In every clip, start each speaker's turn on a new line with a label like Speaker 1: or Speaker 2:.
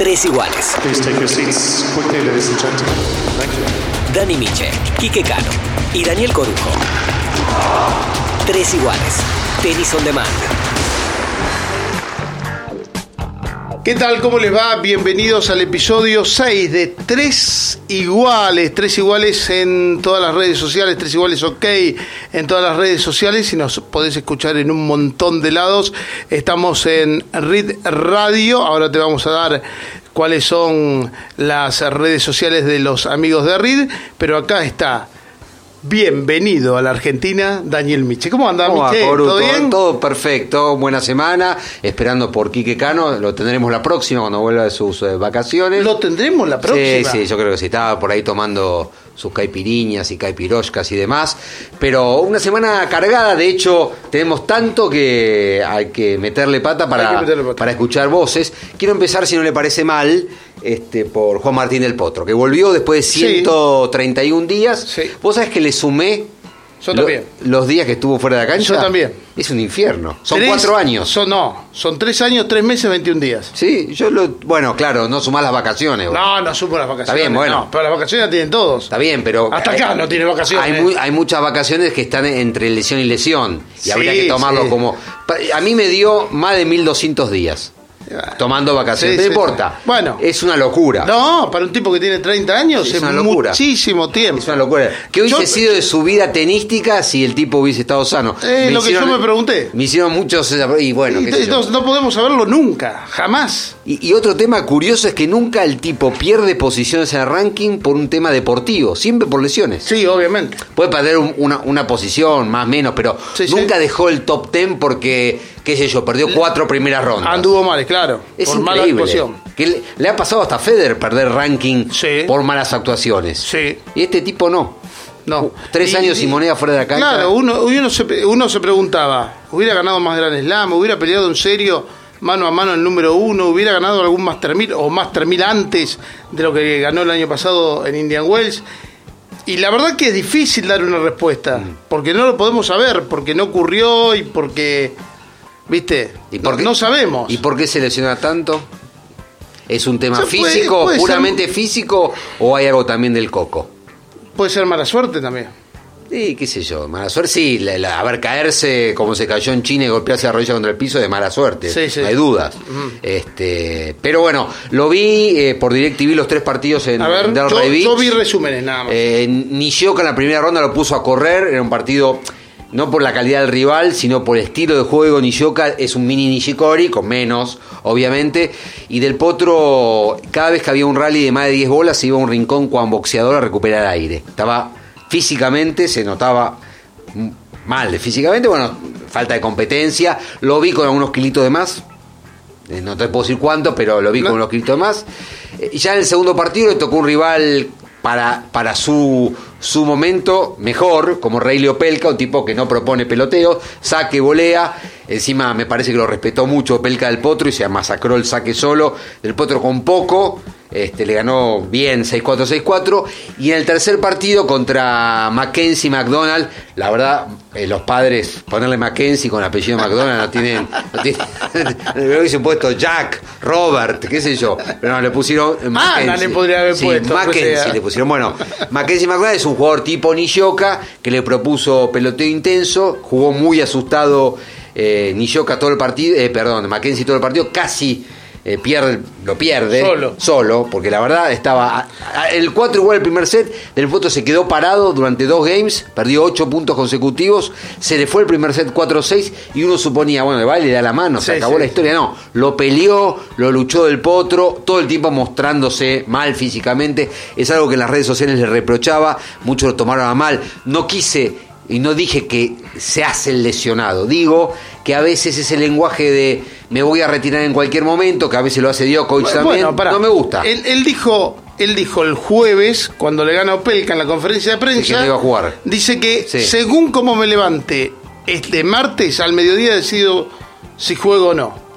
Speaker 1: tres iguales.
Speaker 2: Please take your seats quickly, ladies and gentlemen. Thank you.
Speaker 1: Dani Miche, Quique Cano y Daniel Corujo. Tres iguales. Tenis on demand.
Speaker 3: ¿Qué tal? ¿Cómo les va? Bienvenidos al episodio 6 de Tres Iguales. Tres Iguales en todas las redes sociales. Tres Iguales OK en todas las redes sociales. Y nos podés escuchar en un montón de lados. Estamos en RID Radio. Ahora te vamos a dar cuáles son las redes sociales de los amigos de RID. Pero acá está. Bienvenido a la Argentina, Daniel Miche. ¿Cómo anda,
Speaker 4: ¿Cómo
Speaker 3: Miche? ¿Todo bien?
Speaker 4: Todo perfecto, buena semana. Esperando por Quique Cano, lo tendremos la próxima cuando vuelva de sus eh, vacaciones.
Speaker 3: Lo tendremos la
Speaker 4: Sí,
Speaker 3: próxima.
Speaker 4: sí, yo creo que sí. Estaba por ahí tomando sus caipiriñas y caipiroshkas y demás. Pero una semana cargada, de hecho, tenemos tanto que hay que meterle pata para,
Speaker 3: que meterle pata.
Speaker 4: para escuchar voces. Quiero empezar, si no le parece mal, este, por Juan Martín del Potro, que volvió después de
Speaker 3: Sí.
Speaker 4: 131 días.
Speaker 3: Sí.
Speaker 4: Vos sabés que le sumé
Speaker 3: Yo
Speaker 4: lo-
Speaker 3: también.
Speaker 4: los días que estuvo fuera de la cancha.
Speaker 3: Yo también.
Speaker 4: Es un infierno. Son
Speaker 3: Tres-
Speaker 4: cuatro años.
Speaker 3: Son, no, son tres años, tres meses, 21 días.
Speaker 4: Sí, yo lo. Bueno, claro, no sumás las vacaciones. vos.
Speaker 3: No, no supo las vacaciones.
Speaker 4: Está bien, bueno.
Speaker 3: No, pero las vacaciones las tienen todos.
Speaker 4: Está bien, pero.
Speaker 3: Hasta acá no tiene vacaciones.
Speaker 4: Hay, hay muchas vacaciones que están entre lesión y lesión. Y
Speaker 3: Sí,
Speaker 4: habría que tomarlo
Speaker 3: sí.
Speaker 4: como. A mí me dio más de 1200 días tomando vacaciones.
Speaker 3: Sí,
Speaker 4: no
Speaker 3: sí,
Speaker 4: importa.
Speaker 3: sí. Bueno.
Speaker 4: Es una locura.
Speaker 3: No, para un tipo que tiene 30 años
Speaker 4: Es
Speaker 3: es,
Speaker 4: una locura.
Speaker 3: muchísimo tiempo.
Speaker 4: Es una locura. ¿Qué hubiese
Speaker 3: Yo-
Speaker 4: sido de su vida tenística si el tipo hubiese estado sano?
Speaker 3: Eh, lo que yo me pregunté.
Speaker 4: Me hicieron muchos. Y bueno,
Speaker 3: Y
Speaker 4: qué yo.
Speaker 3: no, podemos saberlo nunca, jamás.
Speaker 4: Y, y otro tema curioso es que nunca el tipo pierde posiciones en el ranking por un tema deportivo, siempre por lesiones.
Speaker 3: Sí, obviamente.
Speaker 4: Puede perder un- una, una posición, más o menos, pero nunca dejó el top 10 porque, qué sé yo, perdió cuatro primeras rondas.
Speaker 3: Anduvo mal, claro.
Speaker 4: es
Speaker 3: por mala
Speaker 4: increíble.
Speaker 3: actuación.
Speaker 4: Que le, le ha pasado hasta a Federer perder ranking
Speaker 3: Sí.
Speaker 4: por malas actuaciones.
Speaker 3: Sí.
Speaker 4: Y este tipo no.
Speaker 3: No.
Speaker 4: Tres años y moneda fuera de la cancha.
Speaker 3: Claro, uno, uno, se, uno se preguntaba, ¿hubiera ganado más Gran Slam? ¿Hubiera peleado en serio mano a mano el número uno? ¿Hubiera ganado algún Master 1000 o Master 1000 antes de lo que ganó el año pasado en Indian Wells? Y la verdad que es difícil dar una respuesta,
Speaker 4: Mm.
Speaker 3: porque no lo podemos saber, porque no ocurrió y porque, ¿viste?
Speaker 4: ¿Y por
Speaker 3: no,
Speaker 4: qué-
Speaker 3: no sabemos.
Speaker 4: ¿Y por qué se lesiona tanto? ¿Es un tema
Speaker 3: O sea, puede-
Speaker 4: físico,
Speaker 3: puede
Speaker 4: puramente físico, o hay algo también del coco?
Speaker 3: Puede ser mala suerte también.
Speaker 4: Sí, qué sé yo, mala suerte. Sí, la- la- a ver, caerse como se cayó en China y golpearse la rodilla contra el piso de mala suerte.
Speaker 3: Sí, sí.
Speaker 4: No hay dudas. este, pero bueno, lo vi eh, por DirecTV los tres partidos en
Speaker 3: A ver,
Speaker 4: Delray
Speaker 3: yo,
Speaker 4: Beach.
Speaker 3: yo vi resúmenes nada más.
Speaker 4: Eh, Nishioka en la primera ronda lo puso a correr, era un partido no por la calidad del rival, sino por el estilo de juego. Nishioka es un mini Nishikori, con menos, obviamente. Y del Potro, cada vez que había un rally de más de 10 bolas, se iba a un rincón con boxeador a recuperar aire. Estaba físicamente, se notaba mal físicamente, bueno, falta de competencia. Lo vi con algunos kilitos de más. Eh, No te puedo decir cuánto, pero lo vi
Speaker 3: No.
Speaker 4: con unos kilitos de más. Eh, Y ya en el segundo partido le tocó un rival para, para su, su momento mejor, como Rey Opelka, un tipo que no propone peloteo, saque, volea. Encima me parece que lo respetó mucho Opelka del Potro y se masacró el saque solo. Del Potro con poco. Este, le ganó bien 6-4, 6-4. Y en el tercer partido contra Mackenzie McDonald, la verdad, eh, los padres, ponerle Mackenzie con apellido McDonald no tienen. No tienen le hubiesen puesto Jack, Robert, qué sé yo. Pero no, le pusieron. eh,
Speaker 3: Ana
Speaker 4: Mackenzie.
Speaker 3: le podría haber
Speaker 4: Sí,
Speaker 3: puesto,
Speaker 4: Mackenzie
Speaker 3: pues,
Speaker 4: le pusieron. Bueno, Mackenzie McDonald es un jugador tipo Nishioka que le propuso peloteo intenso, jugó muy asustado eh, todo el partido, eh, perdón, Mackenzie todo el partido, casi eh, pierde, lo pierde
Speaker 3: Solo.
Speaker 4: solo, porque la verdad estaba a- a- el 4 igual el primer set, del foto se quedó parado durante dos games, perdió 8 puntos consecutivos, se le fue el primer set 4-6 y uno suponía, bueno, le va y le da la mano, se
Speaker 3: Sí,
Speaker 4: acabó
Speaker 3: sí.
Speaker 4: la historia, no, lo peleó, lo luchó del potro, todo el tiempo mostrándose mal físicamente, es algo que en las redes sociales le reprochaba, muchos lo tomaron a mal, no quise y no dije que se hace el lesionado, digo que a veces ese lenguaje de me voy a retirar en cualquier momento, que a veces lo hace Djokovic
Speaker 3: Bueno,
Speaker 4: también,
Speaker 3: bueno, pará.
Speaker 4: no me gusta.
Speaker 3: Él, él dijo, él dijo el jueves, cuando le gana Opelka en la conferencia de prensa,
Speaker 4: que no iba a jugar.
Speaker 3: dice que
Speaker 4: Sí.
Speaker 3: según cómo me levante este martes al mediodía decido si juego o no.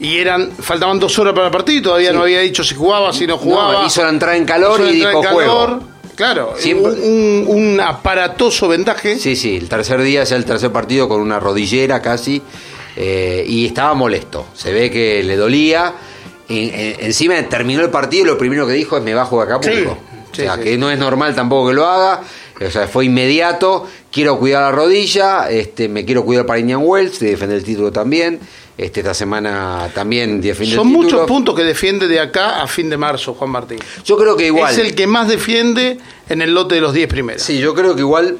Speaker 3: Y eran, faltaban dos horas para el partido y todavía
Speaker 4: Sí.
Speaker 3: no había dicho si jugaba, si no jugaba.
Speaker 4: No, hizo la entrada en calor y dijo
Speaker 3: calor.
Speaker 4: juego.
Speaker 3: Claro,
Speaker 4: Siempre-
Speaker 3: un, un aparatoso vendaje.
Speaker 4: Sí, sí, el tercer día es el tercer partido con una rodillera casi eh, y estaba molesto. Se ve que le dolía en- en- encima terminó el partido y lo primero que dijo es me bajo de Acapulco.
Speaker 3: Sí,
Speaker 4: o sea,
Speaker 3: sí,
Speaker 4: que no es normal tampoco que lo haga. O sea, fue inmediato. Quiero cuidar la rodilla, este, me quiero cuidar para Indian Wells, de defender el título también. Este, esta semana también defiende
Speaker 3: Son
Speaker 4: el título.
Speaker 3: muchos puntos que defiende de acá a fin de marzo, Juan Martín.
Speaker 4: Yo creo que igual.
Speaker 3: Es el que más defiende en el lote de los 10 primeros.
Speaker 4: Sí, yo creo que igual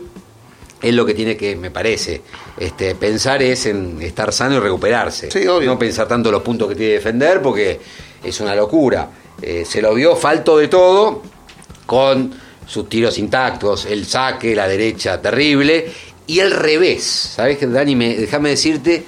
Speaker 4: es lo que tiene que, me parece, este, pensar es en estar sano y recuperarse.
Speaker 3: Sí, obvio.
Speaker 4: No pensar tanto los puntos que tiene que defender porque es una locura. Eh, se lo vio falto de todo con sus tiros intactos, el saque, la derecha terrible y el revés. ¿Sabes, Dani? Me- Déjame decirte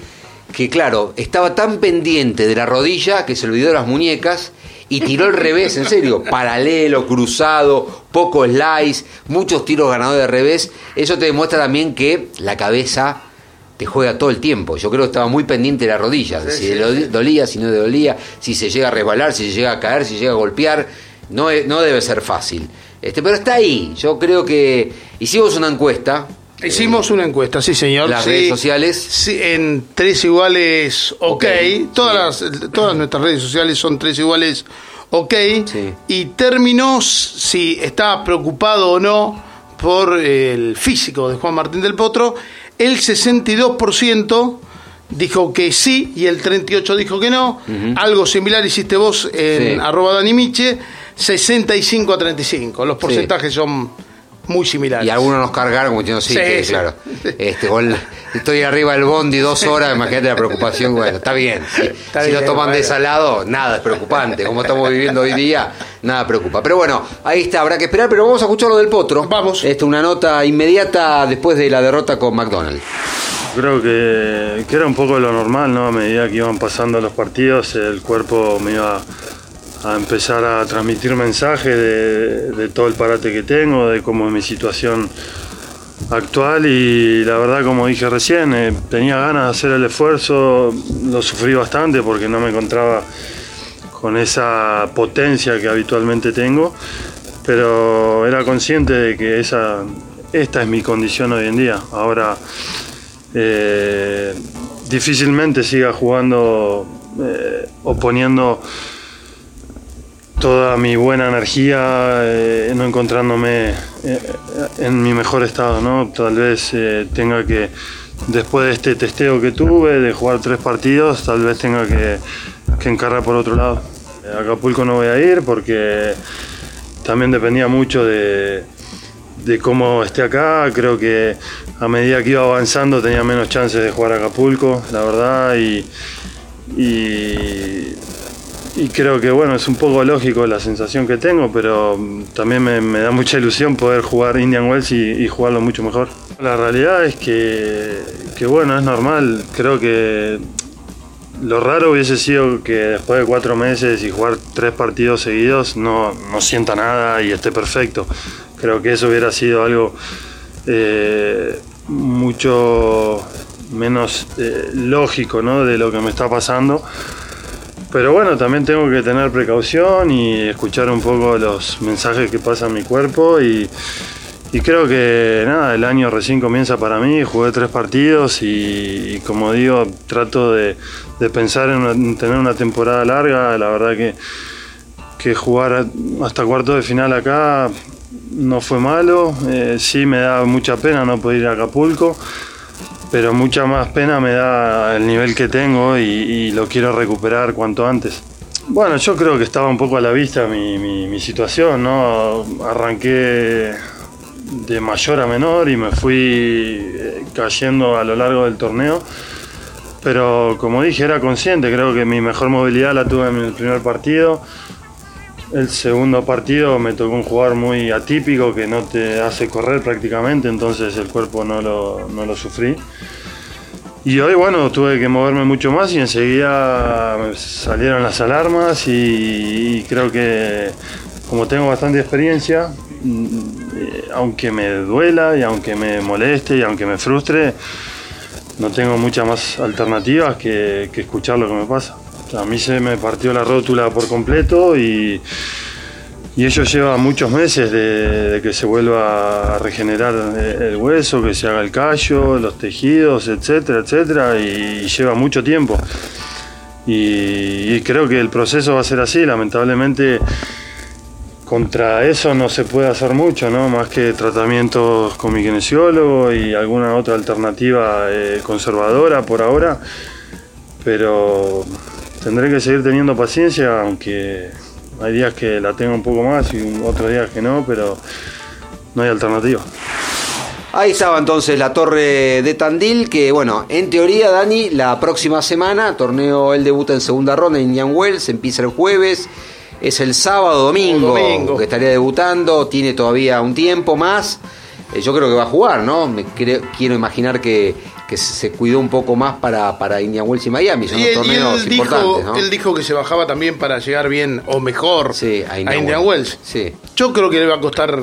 Speaker 4: que, claro, estaba tan pendiente de la rodilla que se olvidó de las muñecas y tiró el revés, en serio, paralelo, cruzado, poco slice, muchos tiros ganadores de revés. Eso te demuestra también que la cabeza te juega todo el tiempo. Yo creo que estaba muy pendiente de la rodilla, si le do- dolía, si no le dolía, si se llega a resbalar, si se llega a caer, si llega a golpear. No, no debe ser fácil. Este, pero está ahí. Yo creo que hicimos una encuesta.
Speaker 3: Hicimos una encuesta, sí señor.
Speaker 4: Las
Speaker 3: sí.
Speaker 4: redes sociales.
Speaker 3: Sí, en tres iguales ok. Todas, las, todas nuestras redes sociales son tres iguales ok.
Speaker 4: Sí.
Speaker 3: Y terminó si estaba preocupado o no por el físico de Juan Martín del Potro. El 62% dijo que sí y el 38% dijo que no. Algo similar hiciste vos en arroba Dani Miche, 65 a 35. Los porcentajes son muy similares.
Speaker 4: Y algunos nos cargaron como diciendo, sí,
Speaker 3: Sí,
Speaker 4: que,
Speaker 3: sí.
Speaker 4: claro. Este, con- estoy arriba del bondi dos horas, imagínate la preocupación. Bueno, está bien. Si,
Speaker 3: Está
Speaker 4: si lo toman de
Speaker 3: bueno.
Speaker 4: ese lado, nada es preocupante. Como estamos viviendo hoy día, nada preocupa. Pero bueno, ahí está, habrá que esperar, pero vamos a escuchar lo del potro.
Speaker 3: Vamos.
Speaker 4: Este, una nota inmediata después de la derrota con McDonald's.
Speaker 5: Creo que, que era un poco lo normal, ¿no? A medida que iban pasando los partidos, el cuerpo me iba a empezar a transmitir mensajes de, de todo el parate que tengo, de cómo es mi situación actual y la verdad, como dije recién, eh, tenía ganas de hacer el esfuerzo, lo sufrí bastante porque no me encontraba con esa potencia que habitualmente tengo, pero era consciente de que esa, esta es mi condición hoy en día. Ahora eh, difícilmente siga jugando eh, o poniendo toda mi buena energía, eh, no encontrándome eh, en mi mejor estado, ¿no? Tal vez eh, tenga que, después de este testeo que tuve, de jugar tres partidos, tal vez tenga que, que encarar por otro lado. A Acapulco no voy a ir porque también dependía mucho de, de cómo esté acá. Creo que a medida que iba avanzando tenía menos chances de jugar a Acapulco, la verdad, y, y creo que bueno, es un poco lógico la sensación que tengo, pero mm, también me, da mucha ilusión poder jugar Indian Wells y, y jugarlo mucho mejor. La realidad es que, que bueno, es normal, creo que lo raro hubiese sido que después de cuatro meses y jugar tres partidos seguidos no, no sienta nada y esté perfecto. Creo que eso hubiera sido algo eh, mucho menos eh, lógico ¿no? de lo que me está pasando. Pero bueno, también tengo que tener precaución y escuchar un poco los mensajes que pasa mi cuerpo y, creo que nada, el año recién comienza para mí, jugué tres partidos y, como digo, trato de, pensar en tener una temporada larga, la verdad que, que jugar hasta cuarto de final acá no fue malo, eh, sí me da mucha pena no poder ir a Acapulco, pero mucha más pena me da el nivel que tengo y, lo quiero recuperar cuanto antes. Bueno, yo creo que estaba un poco a la vista mi, mi- mi situación, ¿no? Arranqué de mayor a menor y me fui eh, cayendo a lo largo del torneo. Pero como dije, era consciente, creo que mi mejor movilidad la tuve en el primer partido. El segundo partido me tocó un jugador muy atípico que no te hace correr prácticamente, entonces el cuerpo no lo, no lo sufrí. Y hoy, bueno, tuve que moverme mucho más y enseguida salieron las alarmas y, creo que como tengo bastante experiencia, mm, aunque me duela y aunque me moleste y aunque me frustre, no tengo muchas más alternativas que escuchar lo que me pasa. A mí se me partió la rótula por completo y, y ello lleva muchos meses de, que se vuelva a regenerar el hueso, que se haga el callo, los tejidos, etcétera, etcétera, y lleva mucho tiempo. Y, y creo que el proceso va a ser así, lamentablemente contra eso no se puede hacer mucho, ¿no? Más que tratamientos con mi kinesiólogo y alguna otra alternativa eh, conservadora por ahora. Pero tendré que seguir teniendo paciencia, aunque hay días que la tengo un poco más y otros días que no, pero no hay alternativa.
Speaker 4: Ahí estaba entonces la torre de Tandil, que bueno, en teoría, Dani, la próxima semana, torneo, él debuta en segunda ronda en Indian Wells, empieza el jueves, es el sábado, domingo,
Speaker 3: Domingo.
Speaker 4: que estaría debutando, tiene todavía un tiempo más. Eh, yo creo que va a jugar, ¿no? Me creo- quiero imaginar que, que se cuidó un poco más para, para Indian Wells y Miami, son
Speaker 3: Y
Speaker 4: torneos
Speaker 3: él dijo,
Speaker 4: importantes, ¿no?
Speaker 3: él dijo que se bajaba también para llegar bien o mejor
Speaker 4: Sí, a Indian
Speaker 3: Indian
Speaker 4: Wells.
Speaker 3: Wells.
Speaker 4: Sí.
Speaker 3: Yo creo que le va a costar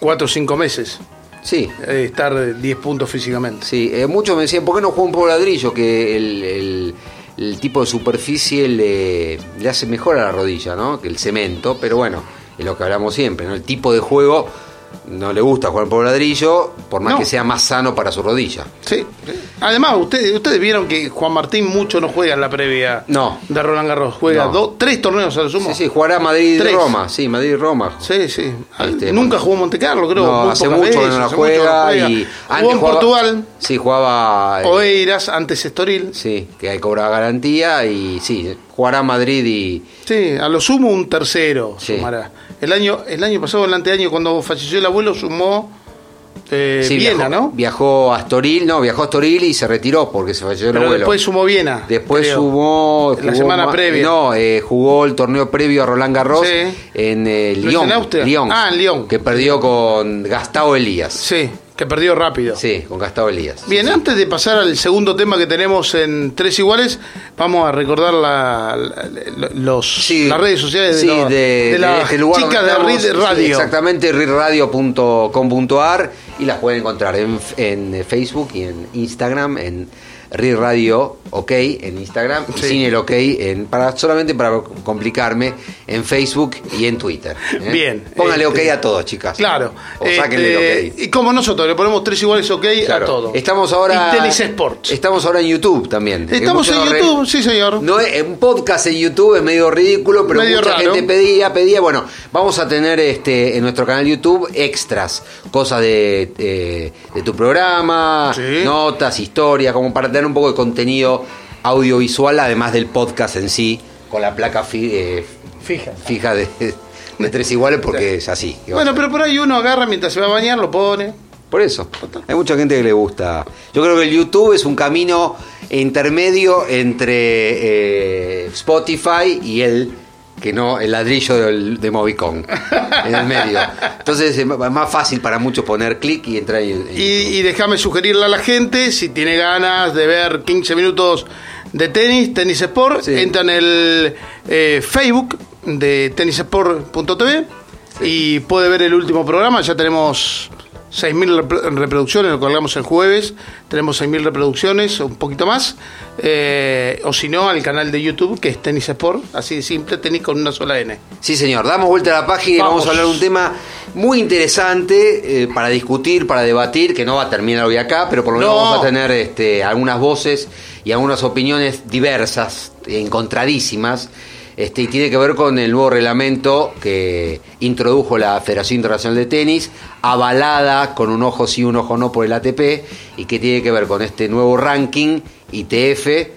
Speaker 3: 4 o 5 meses
Speaker 4: Sí,
Speaker 3: eh, estar 10 puntos físicamente.
Speaker 4: Sí, eh, muchos me decían, ¿por qué no juega un poco ladrillo? Que el, el- el tipo de superficie le, le hace mejor a la rodilla, ¿no? Que el cemento, pero bueno, es lo que hablamos siempre, ¿no? El tipo de juego no le gusta jugar por ladrillo, por más
Speaker 3: No.
Speaker 4: que sea más sano para su rodilla.
Speaker 3: Sí. Además, ustedes, ustedes vieron que Juan Martín mucho no juega en la previa
Speaker 4: No.
Speaker 3: de Roland Garros. Juega
Speaker 4: No.
Speaker 3: dos, tres torneos a lo sumo.
Speaker 4: Sí, sí, jugará Madrid y
Speaker 3: Tres.
Speaker 4: Roma, sí, Madrid y Roma.
Speaker 3: Sí, sí.
Speaker 4: Este,
Speaker 3: Nunca jugó Monte Carlo, creo.
Speaker 4: No, hace mucho que no la juega,
Speaker 3: juega.
Speaker 4: y
Speaker 3: Jugó en
Speaker 4: jugaba-
Speaker 3: Portugal,
Speaker 4: Sí, jugaba eh,
Speaker 3: Oeiras, antes Estoril.
Speaker 4: sí, que hay cobraba garantía y sí, jugará Madrid y
Speaker 3: Sí, a lo sumo un tercero
Speaker 4: Sí.
Speaker 3: sumará. El año, el año pasado, el anteaño, cuando falleció el abuelo, sumó eh,
Speaker 4: Sí,
Speaker 3: Viena,
Speaker 4: viajó,
Speaker 3: ¿no?
Speaker 4: Viajó a Astoril, no, viajó a Astoril y se retiró porque se falleció el
Speaker 3: Pero
Speaker 4: abuelo.
Speaker 3: después sumó Viena.
Speaker 4: Después
Speaker 3: creo.
Speaker 4: sumó,
Speaker 3: La
Speaker 4: jugó
Speaker 3: semana
Speaker 4: ma-
Speaker 3: previa.
Speaker 4: No, eh, jugó el torneo previo a Roland Garros
Speaker 3: Sí.
Speaker 4: en eh,
Speaker 3: ¿No es
Speaker 4: Lyon.
Speaker 3: en Austria?
Speaker 4: Lyon.
Speaker 3: Ah, en Lyon.
Speaker 4: Que perdió con Gastao Elías.
Speaker 3: Sí, que perdió rápido.
Speaker 4: Sí, con Gastao Elías.
Speaker 3: Bien,
Speaker 4: Sí, sí.
Speaker 3: antes de pasar al segundo tema que tenemos en Tres Iguales, vamos a recordar la, la- los,
Speaker 4: Sí,
Speaker 3: las redes sociales
Speaker 4: sí,
Speaker 3: de,
Speaker 4: de,
Speaker 3: de
Speaker 4: de
Speaker 3: las
Speaker 4: este lugar donde
Speaker 3: de
Speaker 4: sí,
Speaker 3: Radio.
Speaker 4: exactamente, readradio.com.ar y las pueden encontrar en, en Facebook y en Instagram, en Reed Radio OK en Instagram
Speaker 3: Sí.
Speaker 4: sin el OK en, para, solamente para complicarme en Facebook y en Twitter. ¿eh?
Speaker 3: Bien,
Speaker 4: Póngale OK
Speaker 3: este,
Speaker 4: a todos, chicas.
Speaker 3: Claro.
Speaker 4: O sáquenle el
Speaker 3: Este,
Speaker 4: OK.
Speaker 3: Y como nosotros, le ponemos Tres Iguales OK
Speaker 4: Claro.
Speaker 3: a todo.
Speaker 4: Estamos ahora.
Speaker 3: Y Tenis Sports.
Speaker 4: Estamos ahora en YouTube también.
Speaker 3: Estamos en YouTube,
Speaker 4: re-
Speaker 3: sí, señor.
Speaker 4: No es, un podcast en YouTube es medio ridículo, pero
Speaker 3: Medio
Speaker 4: mucha
Speaker 3: raro.
Speaker 4: gente pedía, pedía. Bueno, vamos a tener este en nuestro canal YouTube extras, cosas de, eh, de tu programa,
Speaker 3: Sí.
Speaker 4: notas, historias, como para tener un poco de contenido audiovisual, además del podcast en sí, con la placa fi- eh,
Speaker 3: Fija.
Speaker 4: fija de, de tres iguales, porque es así. ¿Qué va a
Speaker 3: Bueno, pero por ahí uno agarra mientras se va a bañar, lo pone.
Speaker 4: Por eso. Hay mucha gente que le gusta. Yo creo que el YouTube es un camino intermedio entre eh, Spotify y el que no el ladrillo del- de Movicon en el medio. Entonces es más fácil para muchos poner clic y entrar en, en
Speaker 3: Y, y déjame sugerirle a la gente, si tiene ganas de ver 15 minutos de tenis, Tenis Sport,
Speaker 4: Sí.
Speaker 3: entra en el eh, Facebook de tennisport.tv y puede ver el último programa. Ya tenemos 6.000 repro- reproducciones, lo colgamos el jueves. Tenemos 6.000 reproducciones, un poquito más. Eh, o si no, al canal de YouTube, que es Tenis Sport, así de simple, tenis con una sola N.
Speaker 4: Sí, señor. Damos vuelta a la página y vamos,
Speaker 3: Vamos.
Speaker 4: a hablar de un tema muy interesante eh, para discutir, para debatir, que no va a terminar hoy acá, pero por lo menos
Speaker 3: No.
Speaker 4: vamos a tener este, algunas voces y algunas opiniones diversas, encontradísimas. Este, y tiene que ver con el nuevo reglamento que introdujo la Federación Internacional de Tenis, avalada con un ojo sí, un ojo no por el ATP, y que tiene que ver con este nuevo ranking ITF, eh,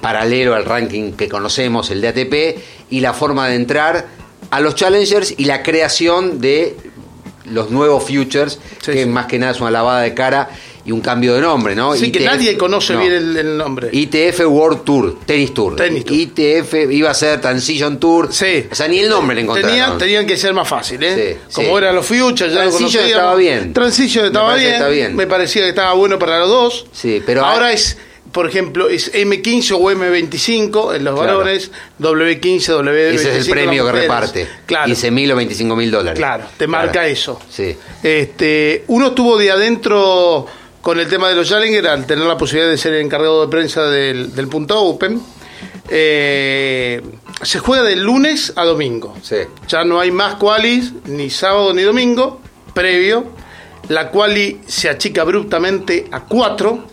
Speaker 4: paralelo al ranking que conocemos, el de ATP, y la forma de entrar a los challengers y la creación de los nuevos futures,
Speaker 3: Sí,
Speaker 4: que
Speaker 3: sí.
Speaker 4: más que nada es una lavada de cara y un cambio de nombre, ¿no?
Speaker 3: Así que nadie conoce
Speaker 4: no.
Speaker 3: bien el, el nombre.
Speaker 4: ITF World Tour, Tennis Tour.
Speaker 3: Tennis Tour.
Speaker 4: ITF iba a ser Transition Tour.
Speaker 3: Sí.
Speaker 4: O sea, ni el nombre le encontraron.
Speaker 3: Tenían, tenían que ser más fácil, ¿eh?
Speaker 4: Sí,
Speaker 3: Como
Speaker 4: sí.
Speaker 3: eran los Futures, ya lo
Speaker 4: Transition
Speaker 3: conocíamos.
Speaker 4: estaba bien.
Speaker 3: Transition estaba bien.
Speaker 4: está bien.
Speaker 3: Me parecía que estaba bueno para los dos.
Speaker 4: Sí, pero
Speaker 3: Ahora
Speaker 4: hay-
Speaker 3: es, por ejemplo, es M15 o M25 en los
Speaker 4: Claro.
Speaker 3: varones, W15, W25.
Speaker 4: Ese es el premio que reparte.
Speaker 3: Claro.
Speaker 4: 15 mil o 25 mil dólares.
Speaker 3: Claro, te marca eso.
Speaker 4: Sí.
Speaker 3: Este, uno estuvo de adentro con el tema de los Challenger al tener la posibilidad de ser el encargado de prensa del, del Punta Open. Eh, se juega de lunes a domingo.
Speaker 4: Sí.
Speaker 3: Ya no hay más qualis, ni sábado ni domingo, previo. La quali se achica abruptamente a cuatro.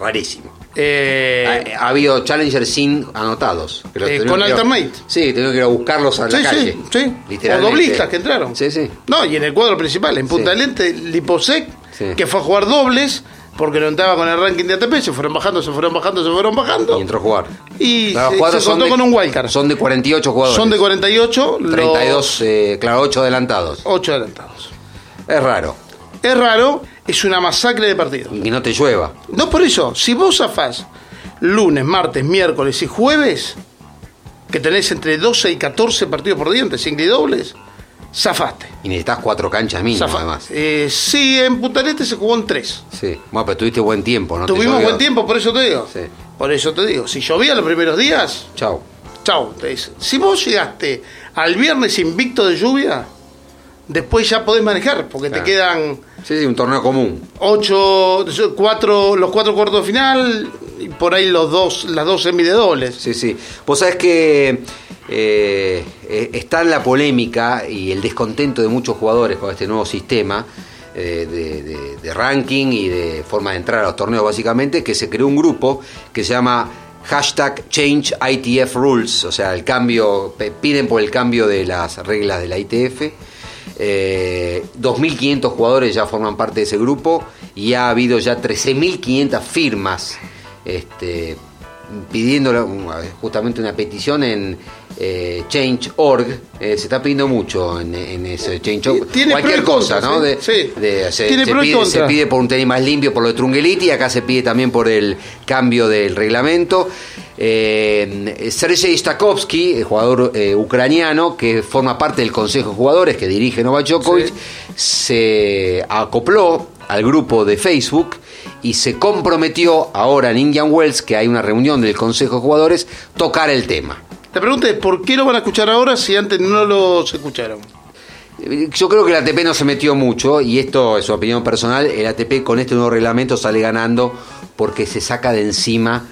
Speaker 4: Rarísimo.
Speaker 3: Eh,
Speaker 4: Ha, ha habido challengers sin anotados.
Speaker 3: Eh, con alternate.
Speaker 4: Sí, tengo que ir a buscarlos a la
Speaker 3: sí,
Speaker 4: calle.
Speaker 3: sí, sí. O doblistas que entraron.
Speaker 4: Sí, sí.
Speaker 3: No, y en el cuadro principal, en Punta
Speaker 4: Sí.
Speaker 3: del Este, Liposec,
Speaker 4: Sí.
Speaker 3: que fue a jugar dobles, porque no entraba con el ranking de ATP, se fueron bajando, se furon bajando, se fueron bajando.
Speaker 4: Y entró a jugar.
Speaker 3: Y se, se contó
Speaker 4: de-
Speaker 3: con un wildcard.
Speaker 4: Son de 48 jugadores.
Speaker 3: Son de 48,
Speaker 4: 32,
Speaker 3: los
Speaker 4: eh, claro, 8 adelantados.
Speaker 3: 8 adelantados.
Speaker 4: Es raro.
Speaker 3: Es raro, es una masacre de partidos.
Speaker 4: Y no te llueva.
Speaker 3: No por eso, si vos zafás lunes, martes, miércoles y jueves, que tenés entre 12 y 14 partidos por diente, single y dobles, zafaste.
Speaker 4: Y necesitas cuatro canchas mínimo,
Speaker 3: Zafa-
Speaker 4: además.
Speaker 3: Eh, sí, en Punta del Este se jugó en 3.
Speaker 4: Sí. Bueno, pero tuviste buen tiempo, ¿no?
Speaker 3: Tuvimos buen tiempo, por eso te digo.
Speaker 4: Sí.
Speaker 3: Por eso te digo, si llovía los primeros días,
Speaker 4: Chau.
Speaker 3: chau. te. Si vos llegaste al viernes invicto de lluvia, después ya podés manejar, porque
Speaker 4: Claro.
Speaker 3: te quedan
Speaker 4: Sí, sí, un torneo común.
Speaker 3: ocho, cuatro, los cuatro cuartos de final y por ahí los dos, las dos semi de dobles.
Speaker 4: Sí, sí. Vos sabés que eh, eh, está la polémica y el descontento de muchos jugadores con este nuevo sistema eh, de, ranking y de forma de entrar a los torneos, básicamente, que se creó un grupo que se llama hashtag Change ITF Rules, o sea, el cambio, piden por el cambio de las reglas de la ITF. Eh, 2.500 jugadores ya forman parte de ese grupo y ha habido ya 13.500 firmas este, pidiendo la- justamente una petición en eh, Change.org. Eh, se está pidiendo mucho en, en ese Change.org. Cualquier cosa,
Speaker 3: contra,
Speaker 4: ¿no?
Speaker 3: sí,
Speaker 4: De-
Speaker 3: sí.
Speaker 4: de- se, se pide, se
Speaker 3: contra.
Speaker 4: pide por un tenis más limpio, por lo de Trungeliti, y acá se pide también por el cambio del reglamento. Eh, Sergei Stakovsky, el jugador eh, ucraniano que forma parte del Consejo de Jugadores que dirige Novak Djokovic,
Speaker 3: Sí.
Speaker 4: se acopló al grupo de Facebook y se comprometió ahora en Indian Wells, que hay una reunión del Consejo de Jugadores, tocar el tema.
Speaker 3: La pregunta es, ¿por qué lo van a escuchar ahora si antes no los escucharon?
Speaker 4: Yo creo que el ATP no se metió mucho, y esto es una opinión personal, el ATP con este nuevo reglamento sale ganando porque se saca de encima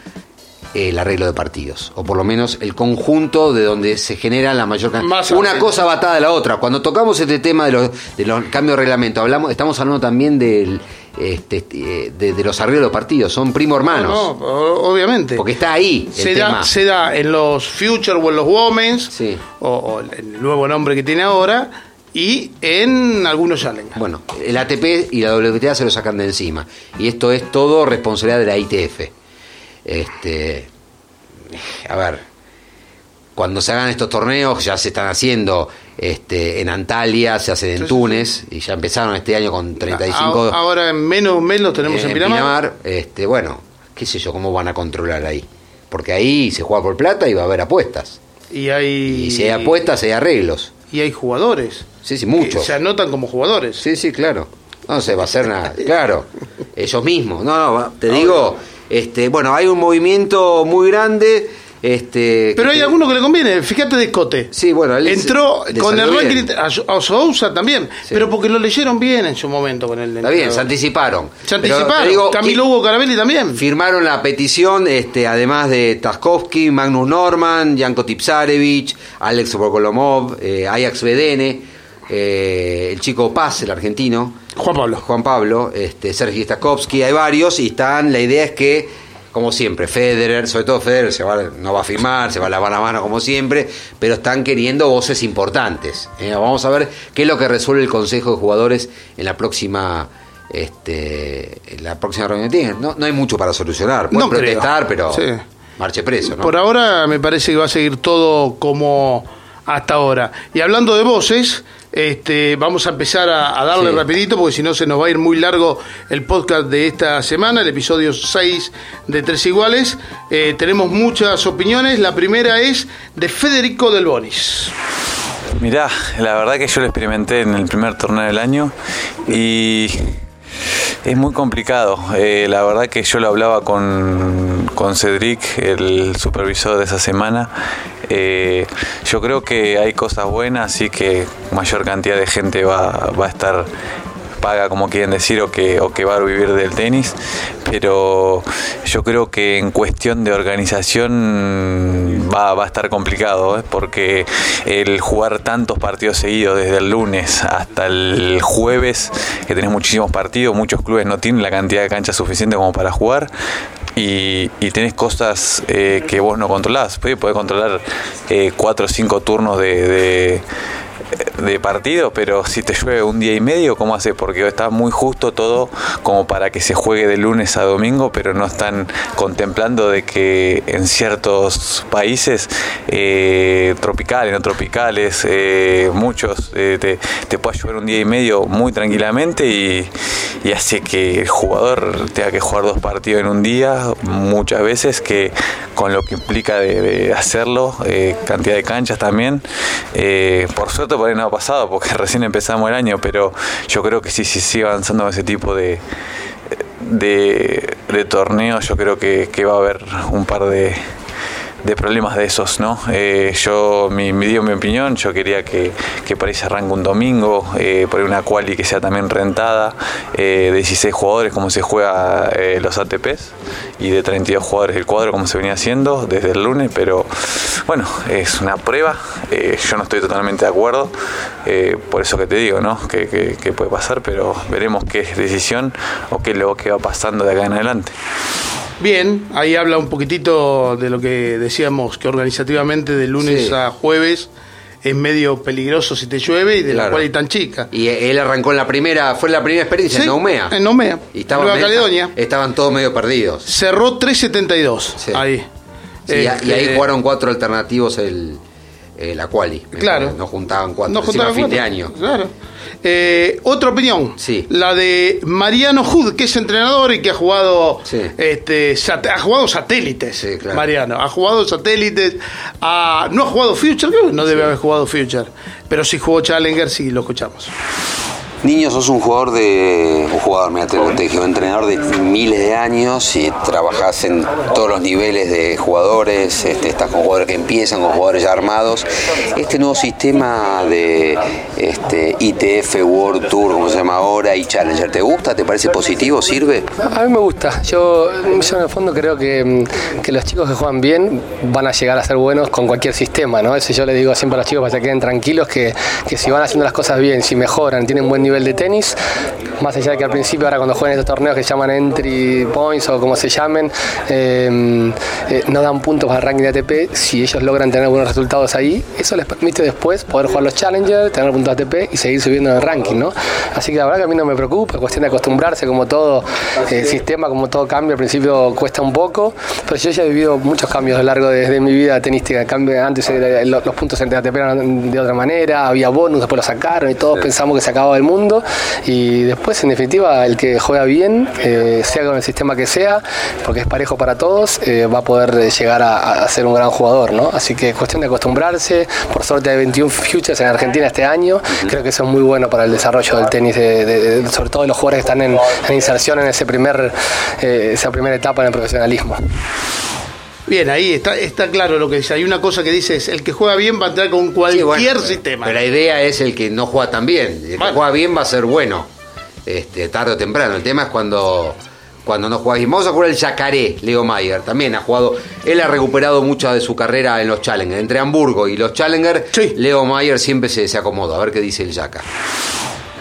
Speaker 4: el arreglo de partidos, o por lo menos el conjunto de donde se genera la mayor cantidad. Una cosa batada de la otra. Cuando tocamos este tema de los, de los cambios de reglamento, hablamos, estamos hablando también del, este, eh, de, de los arreglos de partidos, son primo hermanos,
Speaker 3: No, obviamente.
Speaker 4: porque está ahí el
Speaker 3: se
Speaker 4: tema.
Speaker 3: da, se da en los Future o en los Women's,
Speaker 4: Sí.
Speaker 3: o, o el nuevo nombre que tiene ahora, y en algunos Challenger.
Speaker 4: Bueno, el ATP y la WTA se lo sacan de encima. Y esto es todo responsabilidad de la ITF. Este, a ver, cuando se hagan estos torneos, ya se están haciendo este, en Antalya, se hacen en Túnez, y ya empezaron este año con 35
Speaker 3: A- Ahora en menos mes los tenemos en Pinamar.
Speaker 4: este, bueno, qué sé yo, cómo van a controlar ahí. Porque ahí se juega por plata y va a haber apuestas.
Speaker 3: Y hay,
Speaker 4: Y si hay apuestas, hay arreglos.
Speaker 3: y hay jugadores.
Speaker 4: Sí, sí, muchos.
Speaker 3: Se anotan como jugadores.
Speaker 4: Sí, sí, claro. No se va a hacer nada. Claro. Ellos mismos. No, no, te digo, este, bueno, hay un movimiento muy grande. Este,
Speaker 3: Pero hay
Speaker 4: te-
Speaker 3: alguno que le conviene. Fíjate de Cote.
Speaker 4: Sí, bueno, él
Speaker 3: Entró
Speaker 4: le
Speaker 3: con el ranking a, Sousa también, pero porque lo leyeron bien en su momento con el
Speaker 4: Está bien, se anticiparon.
Speaker 3: Se anticiparon.
Speaker 4: digo,
Speaker 3: Camilo
Speaker 4: ¿quién-
Speaker 3: Hugo Carabelli también.
Speaker 4: Firmaron la petición, este, además de Taskovsky, Magnus Norman, Janko Tipsarevich, Alex Bokolomov, eh, Ajax Bedene, eh, el chico Paz, el argentino,
Speaker 3: Juan Pablo.
Speaker 4: Juan Pablo, este, Sergei Stakowski, hay varios y están, la idea es que, como siempre, Federer, sobre todo Federer, se va, no va a firmar, se va a lavar la mano como siempre, pero están queriendo voces importantes. Eh, vamos a ver qué es lo que resuelve el Consejo de Jugadores en la próxima... Este, la próxima reunión Tiene- no, no hay mucho para solucionar. Pueden
Speaker 3: No creo.
Speaker 4: protestar, pero
Speaker 3: Sí.
Speaker 4: marche preso, ¿no?
Speaker 3: Por ahora me parece que va a seguir todo como hasta ahora. Y hablando de voces, este, vamos a empezar a, a darle
Speaker 4: Sí.
Speaker 3: rapidito porque si no se nos va a ir muy largo el podcast de esta semana, el episodio 6 de Tres Iguales. Eh, tenemos muchas opiniones. La primera es de Federico Del Bonis.
Speaker 6: Mirá, la verdad que yo lo experimenté en el primer torneo del año y es muy complicado. Eh, la verdad que yo lo hablaba con, con Cedric, el supervisor de esa semana. Eh, yo creo que hay cosas buenas y que mayor cantidad de gente va, va a estar paga como quieren decir o que, o que va a vivir del tenis pero yo creo que en cuestión de organización va, va a estar complicado ¿eh? porque el jugar tantos partidos seguidos desde el lunes hasta el jueves que tenés muchísimos partidos muchos clubes no tienen la cantidad de canchas suficiente como para jugar y, y tenés cosas eh, que vos no controlás. Podés, controlar eh, cuatro o cinco turnos de, de partido, pero si te llueve un día y medio, ¿cómo haces? Porque está muy justo todo como para que se juegue de lunes a domingo, pero no están contemplando de que en ciertos países eh, tropicales, no tropicales, eh, muchos, eh, te, te puede llover un día y medio muy tranquilamente y, y hace que el jugador tenga que jugar dos partidos en un día, muchas veces, que con lo que implica de, de hacerlo, eh, cantidad de canchas también. Eh, por suerte por ahí no ha pasado, porque recién empezamos el año, pero yo creo que sí, sí sigue avanzando en ese tipo de, de, de torneos, yo creo que va a haber un par de, de problemas de esos, ¿no? Eh, yo, mi, dio mi opinión, yo quería que, que se arranque un domingo, eh, por una quali que sea también rentada, eh, de 16 jugadores como se juega eh, los ATPs y de 32 jugadores el cuadro como se venía haciendo desde el lunes, pero bueno, es una prueba, yo no estoy totalmente de acuerdo, por eso que te digo, ¿no? Que, que, que puede pasar, pero veremos qué es decisión o qué es lo que va pasando de acá en adelante.
Speaker 3: Bien, ahí habla un poquitito de lo que decíamos, que organizativamente de lunes
Speaker 4: Sí.
Speaker 3: a jueves es medio peligroso si te llueve y de la cual hay tan chica.
Speaker 4: Y él arrancó en la primera, fue la primera experiencia
Speaker 3: Sí,
Speaker 4: en Naumea.
Speaker 3: En Nomea,
Speaker 4: Y estaban
Speaker 3: Nueva Caledonia.
Speaker 4: Estaban todos medio perdidos.
Speaker 3: Cerró 3.72
Speaker 4: Sí.
Speaker 3: ahí.
Speaker 4: Sí, a- y ahí
Speaker 3: Este,
Speaker 4: jugaron cuatro alternativos el, eh, la quali.
Speaker 3: Claro.
Speaker 4: No juntaban cuatro.
Speaker 3: No
Speaker 4: encima
Speaker 3: juntaban
Speaker 4: fin de año.
Speaker 3: Claro. Eh, otra opinión.
Speaker 4: Sí.
Speaker 3: La de Mariano Hood, que es entrenador y que ha jugado
Speaker 4: Sí.
Speaker 3: este ha jugado satélites.
Speaker 4: Sí, claro.
Speaker 3: Mariano. Ha jugado satélites. no ha jugado Future, creo que no debe haber jugado Future. Pero sí jugó Challenger, sí lo escuchamos.
Speaker 7: Niño, sos un jugador de. Un jugador, mira, te lo te un entrenador de miles de años y trabajás en todos los niveles de jugadores. Este, estás con jugadores que empiezan, con jugadores ya armados. Este nuevo sistema de este, ITF World Tour, como se llama ahora, y Challenger, ¿te gusta? ¿Te parece positivo? ¿Sirve?
Speaker 8: A mí me gusta. Yo, yo en el fondo creo que, que los chicos que juegan bien van a llegar a ser buenos con cualquier sistema, ¿no? Eso yo le digo siempre a los chicos para que queden tranquilos que, que si van haciendo las cosas bien, si mejoran, tienen buen nivel de tenis, más allá de que al principio ahora cuando juegan estos torneos que se llaman entry points o como se llamen, eh, eh, no dan puntos para el ranking de ATP, si ellos logran tener buenos resultados ahí, eso les permite después poder jugar los Challenger, tener puntos ATP y seguir subiendo en el ranking, ¿no? Así que la verdad que a mí no me preocupa, es cuestión de acostumbrarse como todo eh, sistema, como todo cambio, al principio cuesta un poco, pero yo ya he vivido muchos cambios a lo largo de, de mi vida tenística, cambio, antes los puntos en ATP eran de otra manera, había bonus, después lo sacaron y todos pensamos que se acababa el mundo y después en definitiva el que juega bien, eh, sea con el sistema que sea, porque es parejo para todos, eh, va a poder eh, llegar a, a ser un gran jugador, ¿no? Así que es cuestión de acostumbrarse, por suerte hay 21 futures en Argentina este año, creo que eso es muy bueno para el desarrollo del tenis, sobre todo de los jugadores que están en, en inserción en ese primer, esa primera etapa en el profesionalismo.
Speaker 3: Bien, ahí está, está claro lo que dice. Hay una cosa que dice es el que juega bien va a entrar con
Speaker 4: Sí,
Speaker 3: cualquier
Speaker 4: bueno,
Speaker 3: sistema.
Speaker 4: Pero la idea es el que no juega tan bien. El que juega bien va a ser bueno. Este, tarde o temprano. El tema es cuando, cuando no juega bien. Vamos a jugar el Yacaré, Leo Mayer. También ha jugado. Él ha recuperado mucha de su carrera en los Challenger. Entre Hamburgo y los Challenger,
Speaker 3: Sí.
Speaker 4: Leo Mayer siempre se, se acomoda. A ver qué dice el Yaca.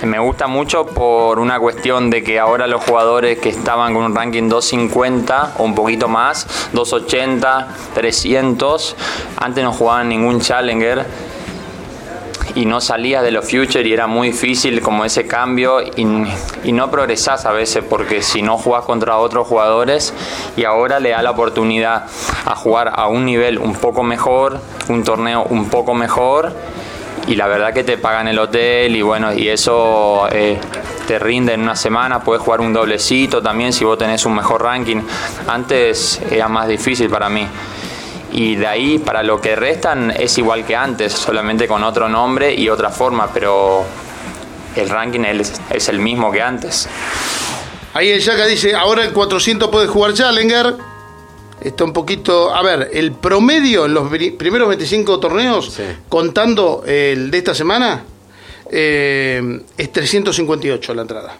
Speaker 9: Me gusta mucho por una cuestión de que ahora los jugadores que estaban con un ranking 250 o un poquito más, 280, 300, antes no jugaban ningún Challenger y no salías de los Future y era muy difícil como ese cambio y, y no progresás a veces porque si no jugás contra otros jugadores y ahora le da la oportunidad a jugar a un nivel un poco mejor, un torneo un poco mejor y la verdad que te pagan el hotel y bueno, y eso eh, te rinde en una semana, puedes jugar un doblecito también si vos tenés un mejor ranking. Antes era más difícil para mí. Y de ahí para lo que restan es igual que antes, solamente con otro nombre y otra forma, pero el ranking es, es el mismo que antes.
Speaker 3: Ahí el Yaka dice, ahora el 400 puede jugar Challenger. Está un poquito... A ver, el promedio en los pri- primeros 25 torneos,
Speaker 4: Sí.
Speaker 3: contando el de esta semana, eh, es 358 la entrada.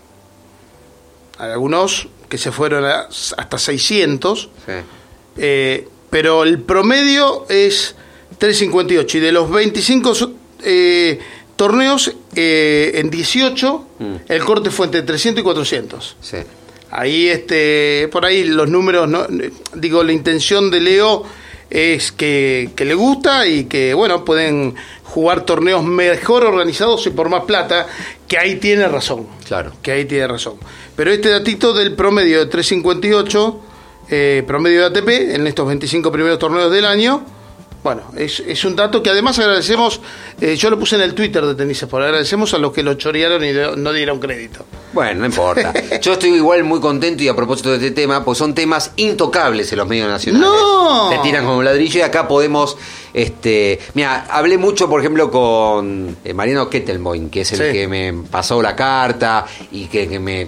Speaker 3: Hay algunos que se fueron a- hasta 600,
Speaker 4: Sí.
Speaker 3: eh, pero el promedio es 358. Y de los 25 so- eh, torneos, eh, en 18,
Speaker 4: Mm.
Speaker 3: el corte fue entre 300 y 400.
Speaker 4: Sí.
Speaker 3: Ahí, este, por ahí los números, no, digo, la intención de Leo es que, que le gusta y que, bueno, pueden jugar torneos mejor organizados y por más plata, que ahí tiene razón.
Speaker 4: Claro.
Speaker 3: Que ahí tiene razón. Pero este datito del promedio de 358, eh, promedio de ATP, en estos 25 primeros torneos del año, bueno, es, es un dato que además agradecemos, eh, yo lo puse en el Twitter de Tenis por agradecemos a los que lo chorearon y no dieron crédito.
Speaker 4: Bueno, no importa. Yo estoy igual muy contento y a propósito de este tema, pues son temas intocables en los medios nacionales.
Speaker 3: ¡No!
Speaker 4: Te tiran como un ladrillo y acá podemos, este, mira, hablé mucho, por ejemplo, con eh, Mariano Kettelmoin, que es el
Speaker 3: Sí.
Speaker 4: que me pasó la carta y que, que me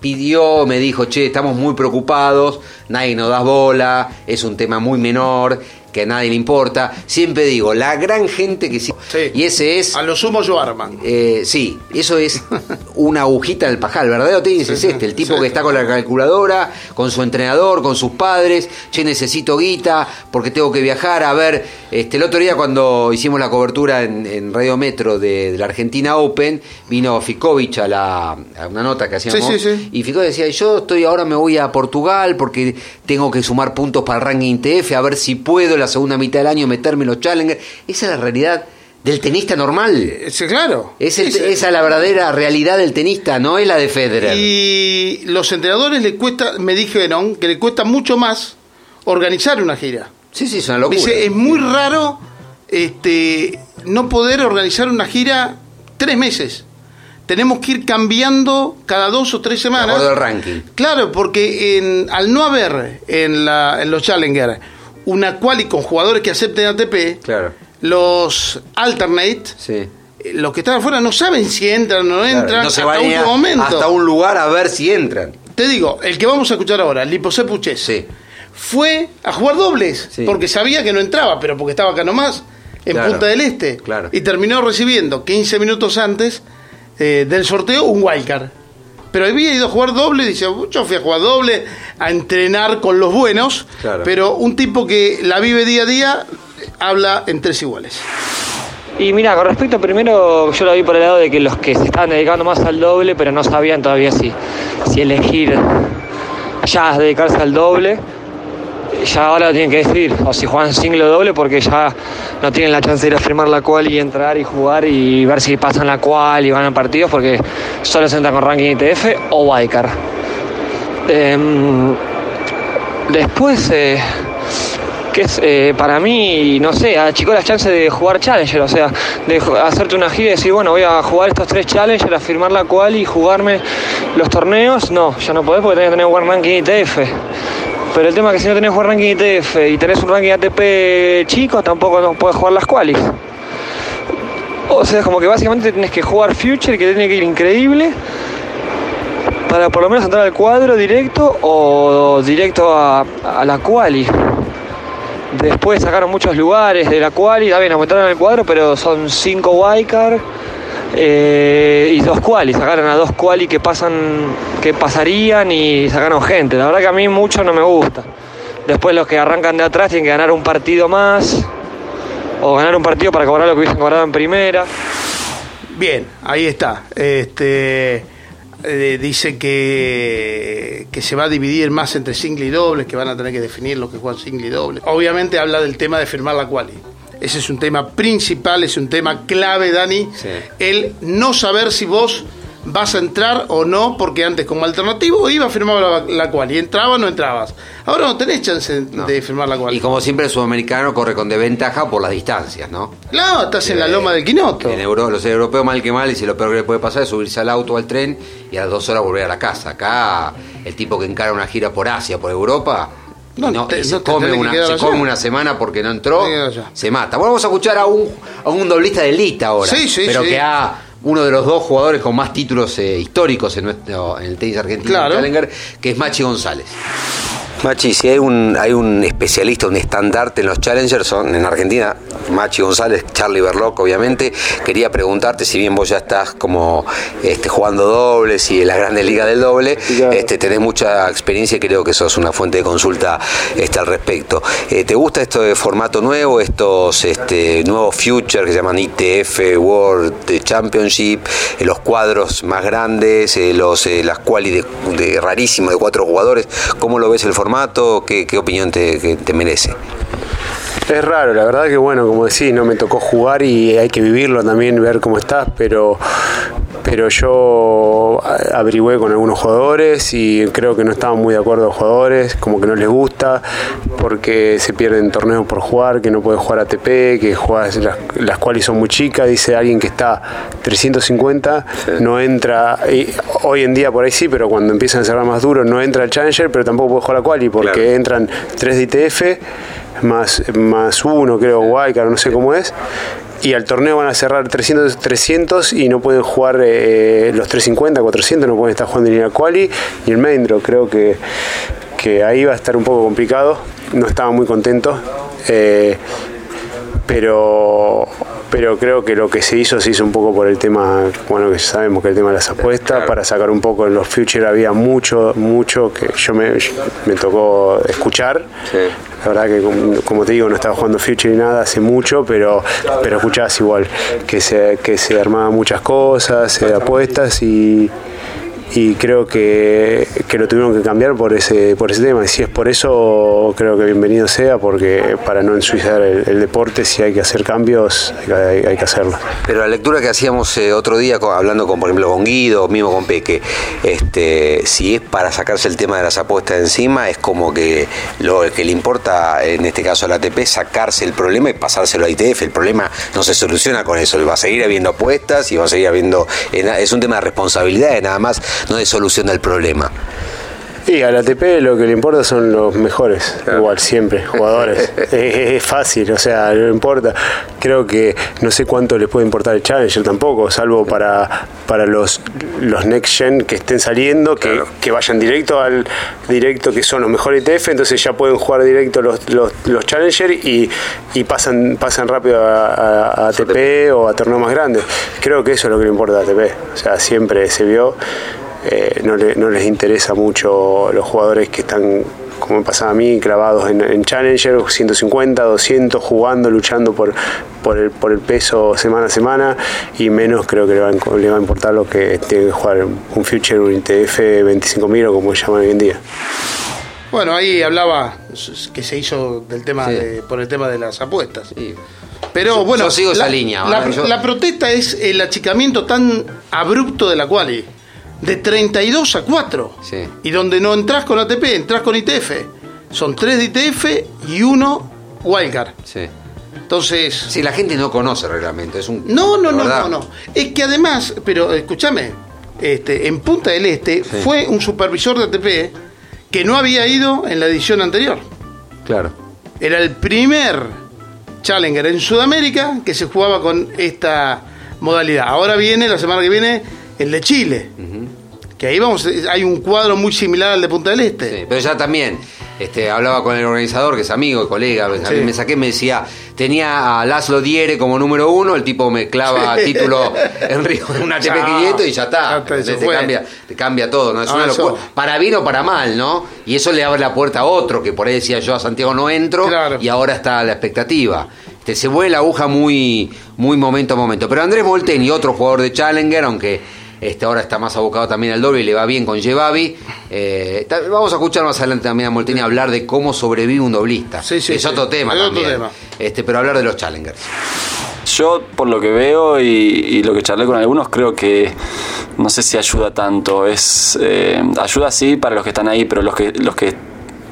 Speaker 4: pidió, me dijo, che, estamos muy preocupados, nadie nos da bola, es un tema muy menor, que a nadie le importa. Siempre digo, la gran gente que sí. Y ese es
Speaker 3: A lo sumo yo arman.
Speaker 4: eh, sí, eso es una agujita del pajal. El verdadero tenis es este, el tipo que está con la calculadora, con su entrenador, con sus padres, che, necesito guita porque tengo que viajar a ver. Este, el otro día cuando hicimos la cobertura en, en Radio Metro de, de la Argentina Open, vino Ficovich a, la, a una nota que hacíamos.
Speaker 3: Sí, sí, sí.
Speaker 4: Y Ficovich decía, yo estoy ahora me voy a Portugal porque tengo que sumar puntos para el ranking TF, a ver si puedo la segunda mitad del año meterme en los Challenger. Esa es la realidad del tenista normal.
Speaker 3: Eh, Sí, claro.
Speaker 4: Es el-
Speaker 3: Sí, sí.
Speaker 4: esa es la verdadera realidad del tenista, no es la de Federer.
Speaker 3: Y los entrenadores le cuesta, me dijeron que le cuesta mucho más organizar una gira.
Speaker 4: Sí, sí, es una locura.
Speaker 3: Dice, es muy raro este, no poder organizar una gira tres meses. Tenemos que ir cambiando cada dos o tres semanas.
Speaker 4: al ranking.
Speaker 3: Claro, porque en- al no haber en, la, en los Challenger una quali con jugadores que acepten ATP,
Speaker 4: Claro.
Speaker 3: los alternate,
Speaker 4: Sí.
Speaker 3: los que están afuera no saben si entran o no
Speaker 4: Claro,
Speaker 3: entran
Speaker 4: no se
Speaker 3: hasta último momento.
Speaker 4: hasta un lugar a ver si entran.
Speaker 3: Te digo, el que vamos a escuchar ahora, Liposé Puches,
Speaker 4: Sí.
Speaker 3: fue a jugar dobles,
Speaker 4: Sí.
Speaker 3: porque sabía que no entraba, pero porque estaba acá nomás, en
Speaker 4: Claro,
Speaker 3: Punta del Este. Y terminó recibiendo 15 minutos antes eh, del sorteo un wildcard. Pero había ido a jugar doble, dice, yo fui a jugar doble, a entrenar con los buenos,
Speaker 4: Claro.
Speaker 3: pero un tipo que la vive día a día habla en tres iguales.
Speaker 10: Y mira, con respecto primero, yo lo vi por el lado de que los que se estaban dedicando más al doble, pero no sabían todavía si, si elegir ya dedicarse al doble, ya ahora lo tienen que decidir, o si juegan single o doble, porque ya no tienen la chance de ir a firmar la cual y entrar y jugar y ver si pasan la cual y ganan partidos, porque solo se entran con ranking ITF o Wildcard. Em, después, eh, que es eh, para mí, no sé, achicó las chances de jugar Challenger, o sea, de hacerte una gira y decir, bueno, voy a jugar estos tres Challenger, a firmar la cual y jugarme los torneos. No, ya no podés porque tenés que tener un ranking ITF. Pero el tema es que si no tenés buen ranking ITF y tenés un ranking ATP chico, tampoco no podés jugar las qualis. O sea, como que básicamente tenés que jugar Future, que tiene que ir increíble, para por lo menos entrar al cuadro directo o directo a, a la quali. Después sacaron muchos lugares de la quali, bien, aumentaron el cuadro, pero son cinco wildcard eh, y dos quali. Sacaron a dos quali que pasan, que pasarían y sacaron gente. La verdad que a mí mucho no me gusta. Después los que arrancan de atrás tienen que ganar un partido más o ganar un partido para cobrar lo que hubiesen cobrado en primera.
Speaker 3: Bien, ahí está. Este eh, dice que, que se va a dividir más entre single y dobles, que van a tener que definir lo que juegan single y doble. Obviamente habla del tema de firmar la quali. Ese es un tema principal, es un tema clave, Dani.
Speaker 4: Sí.
Speaker 3: El no saber si vos vas a entrar o no, porque antes como alternativo iba a firmar la, la quali, entrabas o no entrabas. Ahora no tenés chance de firmar la quali.
Speaker 4: Y como siempre el sudamericano corre con desventaja por las distancias, ¿no?
Speaker 3: No, estás en la loma del quinoto.
Speaker 4: En Euro- los europeos mal que mal, y si lo peor que le puede pasar es subirse al auto o al tren y a las dos horas volver a la casa. Acá el tipo que encara una gira por Asia, por Europa,
Speaker 3: No,
Speaker 4: no,
Speaker 3: te-
Speaker 4: se,
Speaker 3: no
Speaker 4: come, una, se come una semana porque no entró, se mata. Bueno, vamos a escuchar a un, a un doblista de elite ahora,
Speaker 3: Sí, sí,
Speaker 4: pero
Speaker 3: sí.
Speaker 4: que ha uno de los dos jugadores con más títulos eh, históricos en, nuestro, en el tenis argentino,
Speaker 3: Claro.
Speaker 4: Challenger, que es Machi González.
Speaker 7: Machi, si hay un, hay un especialista, un estandarte en los Challengers, son en Argentina, Machi González, Charlie Berloc, obviamente. Quería preguntarte, si bien vos ya estás como este, jugando dobles y en la Grandes Ligas del doble, este, tenés mucha experiencia y creo que sos una fuente de consulta este, al respecto. Eh, ¿Te gusta esto de formato nuevo, estos este, nuevos futures que se llaman ITF World Championship, eh, los cuadros más grandes, eh, los, eh, las quali de, de rarísimo de cuatro jugadores? ¿Cómo lo ves el formato? ¿Qué, qué opinión te merece?
Speaker 11: Es raro, la verdad que bueno, como decís, no me tocó jugar y hay que vivirlo también, ver cómo estás, pero, pero yo averigüé con algunos jugadores y creo que no estaban muy de acuerdo los jugadores, como que no les gusta, porque se pierden torneos por jugar, que no puedes jugar ATP, que juegas las, las cuales son muy chicas, dice alguien que está 350, no entra, y hoy en día por ahí sí, pero cuando empiezan a cerrar más duro no entra el Challenger, pero tampoco puede jugar la quali porque entran 3 de ITF más, más uno, creo, Wildcard, no sé cómo es. Y al torneo van a cerrar 300, 300 y no pueden jugar eh, los 350, 400, no pueden estar jugando ni la quali ni el main draw. Creo que, que ahí va a estar un poco complicado. No estaba muy contento. Eh, pero pero creo que lo que se hizo se hizo un poco por el tema, bueno, que sabemos que el tema de las apuestas, para sacar un poco en los futures había mucho, mucho que yo me, me tocó escuchar. La verdad que, como, como te digo, no estaba jugando future ni nada hace mucho, pero, pero escuchabas igual, que se, que se armaban muchas cosas, eh, apuestas y y creo que, que, lo tuvieron que cambiar por ese por ese tema. Y si es por eso creo que bienvenido sea porque para no ensuciar el, deporte si hay que hacer cambios hay, que hacerlo.
Speaker 7: Pero la lectura que hacíamos eh, otro día con, hablando con por ejemplo con Guido mismo con Peque este si es para sacarse el tema de las apuestas encima es como que lo que le importa en este caso al ATP es sacarse el problema y pasárselo a ITF el problema no se soluciona con eso va a seguir habiendo apuestas y va a seguir habiendo es un tema de responsabilidad nada más no de solución del problema.
Speaker 11: Y al ATP lo que le importa son los mejores, claro. igual siempre, jugadores. es, es, fácil, o sea, no importa. Creo que no sé cuánto les puede importar el Challenger tampoco, salvo para, para los, los Next Gen que estén saliendo, que, claro. que vayan directo al directo que son los mejores ITF, entonces ya pueden jugar directo los, los, los Challenger y, y pasan, pasan rápido a, a, a ATP o a torneos más grandes. Creo que eso es lo que le importa a ATP. O sea, siempre se vio. Eh, no, le, no, les interesa mucho los jugadores que están, como me pasaba a mí, clavados en, en, Challenger, 150, 200, jugando, luchando por, por, el, por el peso semana a semana, y menos creo que le va, a, le va a importar lo que tiene que jugar un Future, un ITF 25.000 o como se llama hoy en día.
Speaker 3: Bueno, ahí hablaba que se hizo del tema sí. de, por el tema de las apuestas.
Speaker 4: Sí.
Speaker 3: Pero
Speaker 4: yo,
Speaker 3: bueno,
Speaker 4: yo sigo
Speaker 3: la,
Speaker 4: esa línea.
Speaker 3: La,
Speaker 4: yo...
Speaker 3: la, protesta es el achicamiento tan abrupto de la quali de 32 a 4.
Speaker 4: Sí.
Speaker 3: Y donde no entras con ATP, entras con ITF. Son 3 de ITF y 1 Wildcard.
Speaker 4: Sí.
Speaker 3: Entonces.
Speaker 4: Si la gente no conoce el reglamento, es un.
Speaker 3: No, no, no, no, no. Es que además, pero escúchame, este, en Punta del Este sí. fue un supervisor de ATP que no había ido en la edición anterior.
Speaker 4: Claro.
Speaker 3: Era el primer Challenger en Sudamérica que se jugaba con esta modalidad. Ahora viene, la semana que viene, el de Chile. Uh -huh. Que ahí vamos, hay un cuadro muy similar al de Punta del Este.
Speaker 4: Sí, pero ya también, este, hablaba con el organizador, que es amigo y colega, sí. me saqué, me decía, tenía a Laszlo Diere como número uno, el tipo me clava título en Río un ATP 500 y ya está. Ya te, cambia, te cambia todo, ¿no? Es ah, una locura. Para bien o para mal, ¿no? Y eso le abre la puerta a otro, que por ahí decía yo a Santiago no entro, claro. y ahora está la expectativa. Este, se mueve la aguja muy, muy momento a momento. Pero Andrés Molteni, otro jugador de Challenger, aunque este, ahora está más abocado también al doble y le va bien con Jebabi. Eh, vamos a escuchar más adelante también a Molteni hablar de cómo sobrevive un doblista.
Speaker 3: Sí, sí,
Speaker 4: es
Speaker 3: sí.
Speaker 4: otro tema
Speaker 3: es
Speaker 4: también.
Speaker 3: Otro tema.
Speaker 4: Este, pero hablar de los Challengers.
Speaker 12: Yo, por lo que veo y, y, lo que charlé con algunos, creo que no sé si ayuda tanto. Es eh, Ayuda sí para los que están ahí, pero los que, los que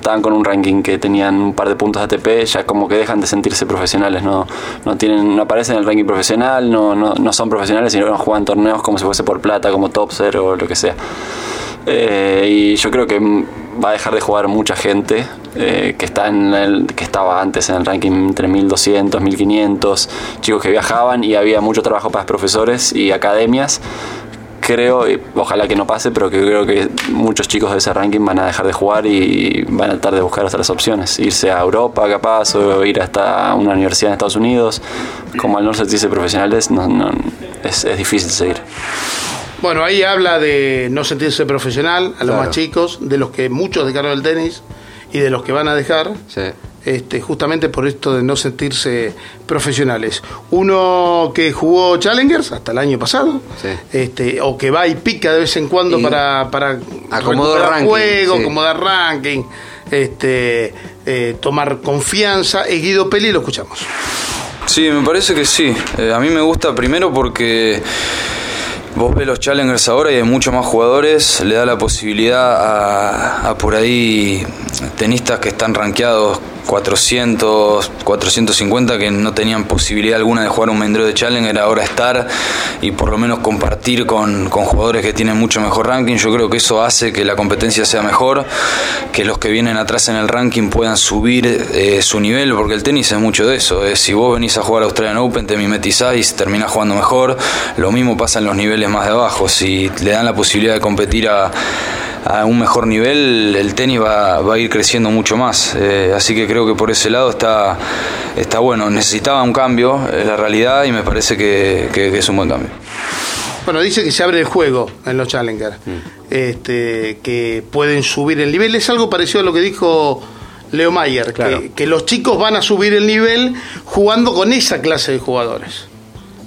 Speaker 12: estaban con un ranking que tenían un par de puntos ATP, ya como que dejan de sentirse profesionales, no, no tienen, no aparecen en el ranking profesional, no, no, no son profesionales, sino que juegan torneos como si fuese por plata, como Topser o lo que sea. Eh, y yo creo que va a dejar de jugar mucha gente eh, que está en el, que estaba antes en el ranking entre 1200, 1500, chicos que viajaban y había mucho trabajo para profesores y academias creo, y ojalá que no pase, pero que creo que muchos chicos de ese ranking van a dejar de jugar y van a tratar de buscar otras opciones. Irse a Europa capaz o ir hasta una universidad en Estados Unidos. Como al no sentirse profesionales, no, no, es, es difícil seguir.
Speaker 3: Bueno, ahí habla de no sentirse profesional a los
Speaker 4: Claro.
Speaker 3: más chicos, de los que muchos dejaron el tenis y de los que van a dejar.
Speaker 4: Sí.
Speaker 3: Este, justamente por esto de no sentirse profesionales. Uno que jugó Challengers hasta el año pasado,
Speaker 4: Sí.
Speaker 3: este, o que va y pica de vez en cuando
Speaker 4: Y
Speaker 3: para, para
Speaker 4: acomodar ranking,
Speaker 3: juego,
Speaker 4: sí.
Speaker 3: acomodar ranking, este, eh, tomar confianza. Es Guido Peli, lo escuchamos.
Speaker 6: Sí, me parece que sí. Eh, a mí me gusta primero porque vos ves los challengers ahora y hay muchos más jugadores, le da la posibilidad a, a por ahí tenistas que están rankeados 400, 450 que no tenían posibilidad alguna de jugar un main draw de challenger, ahora estar y por lo menos compartir con, con jugadores que tienen mucho mejor ranking. Yo creo que eso hace que la competencia sea mejor, que los que vienen atrás en el ranking puedan subir eh, su nivel, porque el tenis es mucho de eso. eh. Si vos venís a jugar a Australian Open, te mimetizáis, terminás jugando mejor. Lo mismo pasa en los niveles más de abajo. Si le dan la posibilidad de competir a, a un mejor nivel, el tenis va, va a ir creciendo mucho más. Eh, así que creo que por ese lado está, está bueno. Necesitaba un cambio, es la realidad, y me parece que- que- que es un buen cambio.
Speaker 3: Bueno, dice que se abre el juego en los Challenger, este, que pueden subir el nivel. Es algo parecido a lo que dijo Leo Mayer, que, que los chicos van a subir el nivel jugando con esa clase de jugadores.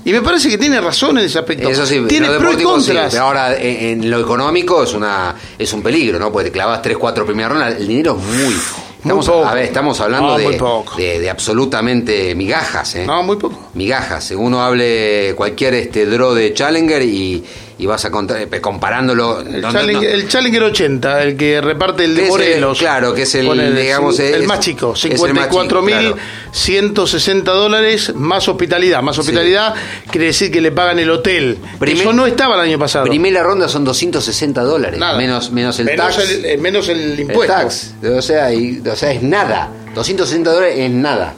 Speaker 3: Y me parece que tiene razón en ese aspecto.
Speaker 4: Eso sí,
Speaker 3: tiene pros y
Speaker 4: deportivo sí,
Speaker 3: contras.
Speaker 4: pero ahora en, en lo económico es una es un peligro, ¿no? Porque te clavas 3, 4 primeras rondas, el dinero es muy... Estamos,
Speaker 3: poco.
Speaker 4: a ver, estamos hablando
Speaker 3: No,
Speaker 4: de,
Speaker 3: muy
Speaker 4: de, de absolutamente migajas, ¿eh?
Speaker 3: No, muy poco.
Speaker 4: Migajas. Uno hable cualquier este draw de Challenger y, y vas a contar, eh, comparándolo...
Speaker 3: El,
Speaker 4: no,
Speaker 3: Challenger,
Speaker 4: no.
Speaker 3: el Challenger 80, el que reparte el de
Speaker 4: el- claro, que es el,
Speaker 3: Ponele,
Speaker 4: digamos,
Speaker 3: el
Speaker 4: es-
Speaker 3: más chico,
Speaker 4: es el más chico,
Speaker 3: 54.160 dólares más hospitalidad. Más hospitalidad quiere decir que le pagan el hotel.
Speaker 4: Primer-
Speaker 3: Eso no estaba el año pasado.
Speaker 4: Primera ronda son 260 dólares,
Speaker 3: Nada.
Speaker 4: menos, menos el
Speaker 3: menos
Speaker 4: tax.
Speaker 3: El, eh, menos el
Speaker 4: El
Speaker 3: impuesto.
Speaker 4: tax. O sea, y- o sea, es nada. 260 dólares es nada.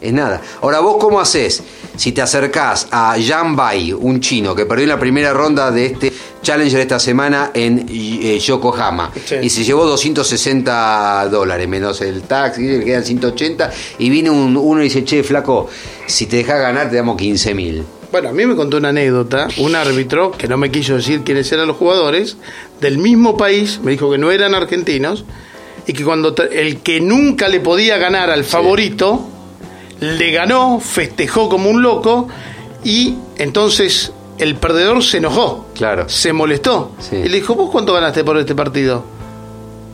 Speaker 4: Es nada. Ahora, ¿vos cómo haces? Si te acercás a Jan Bai, un chino que perdió en la primera ronda de este Challenger esta semana en eh, Yokohama
Speaker 3: Sí.
Speaker 4: y se llevó 260 dólares menos el tax, y le quedan 180 y viene un, uno y dice, che, flaco, si te dejas ganar te damos 15 mil.
Speaker 3: Bueno, a mí me contó una anécdota, un árbitro, que no me quiso decir quiénes eran los jugadores, del mismo país, me dijo que no eran argentinos, y que cuando el que nunca le podía ganar al favorito, le ganó, festejó como un loco, y entonces el perdedor se enojó,
Speaker 4: Claro.
Speaker 3: se molestó,
Speaker 4: Sí.
Speaker 3: y le dijo, ¿vos cuánto ganaste por este partido?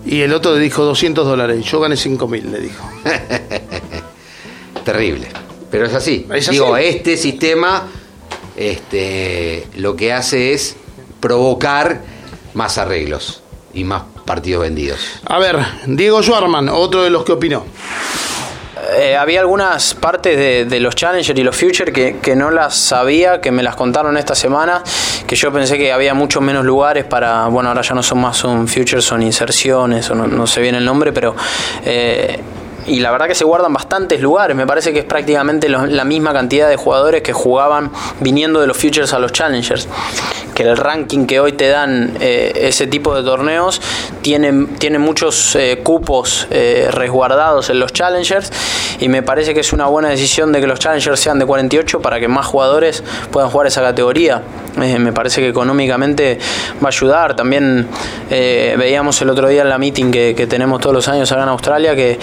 Speaker 3: Y el otro le dijo 200 dólares, yo gané 5 mil, le dijo.
Speaker 4: Terrible. Pero es así.
Speaker 3: Es así.
Speaker 4: Digo, este sistema este, lo que hace es provocar más arreglos y más partidos vendidos.
Speaker 3: A ver, Diego Schwarman, otro de los que opinó.
Speaker 13: Eh, había algunas partes de, los Challenger y los Future que, que no las sabía, que me las contaron esta semana, que yo pensé que había muchos menos lugares para, bueno, ahora ya no son más, son Futures, son inserciones, o no, no sé bien el nombre, pero... eh, y la verdad que se guardan bastantes lugares, me parece que es prácticamente la misma cantidad de jugadores que jugaban viniendo de los Futures a los Challengers. Que el ranking que hoy te dan eh, ese tipo de torneos tiene, tiene muchos eh, cupos eh, resguardados en los Challengers y me parece que es una buena decisión de que los Challengers sean de 48 para que más jugadores puedan jugar esa categoría. Me parece que económicamente va a ayudar. También veíamos el otro día en la meeting que, tenemos todos los años acá en Australia que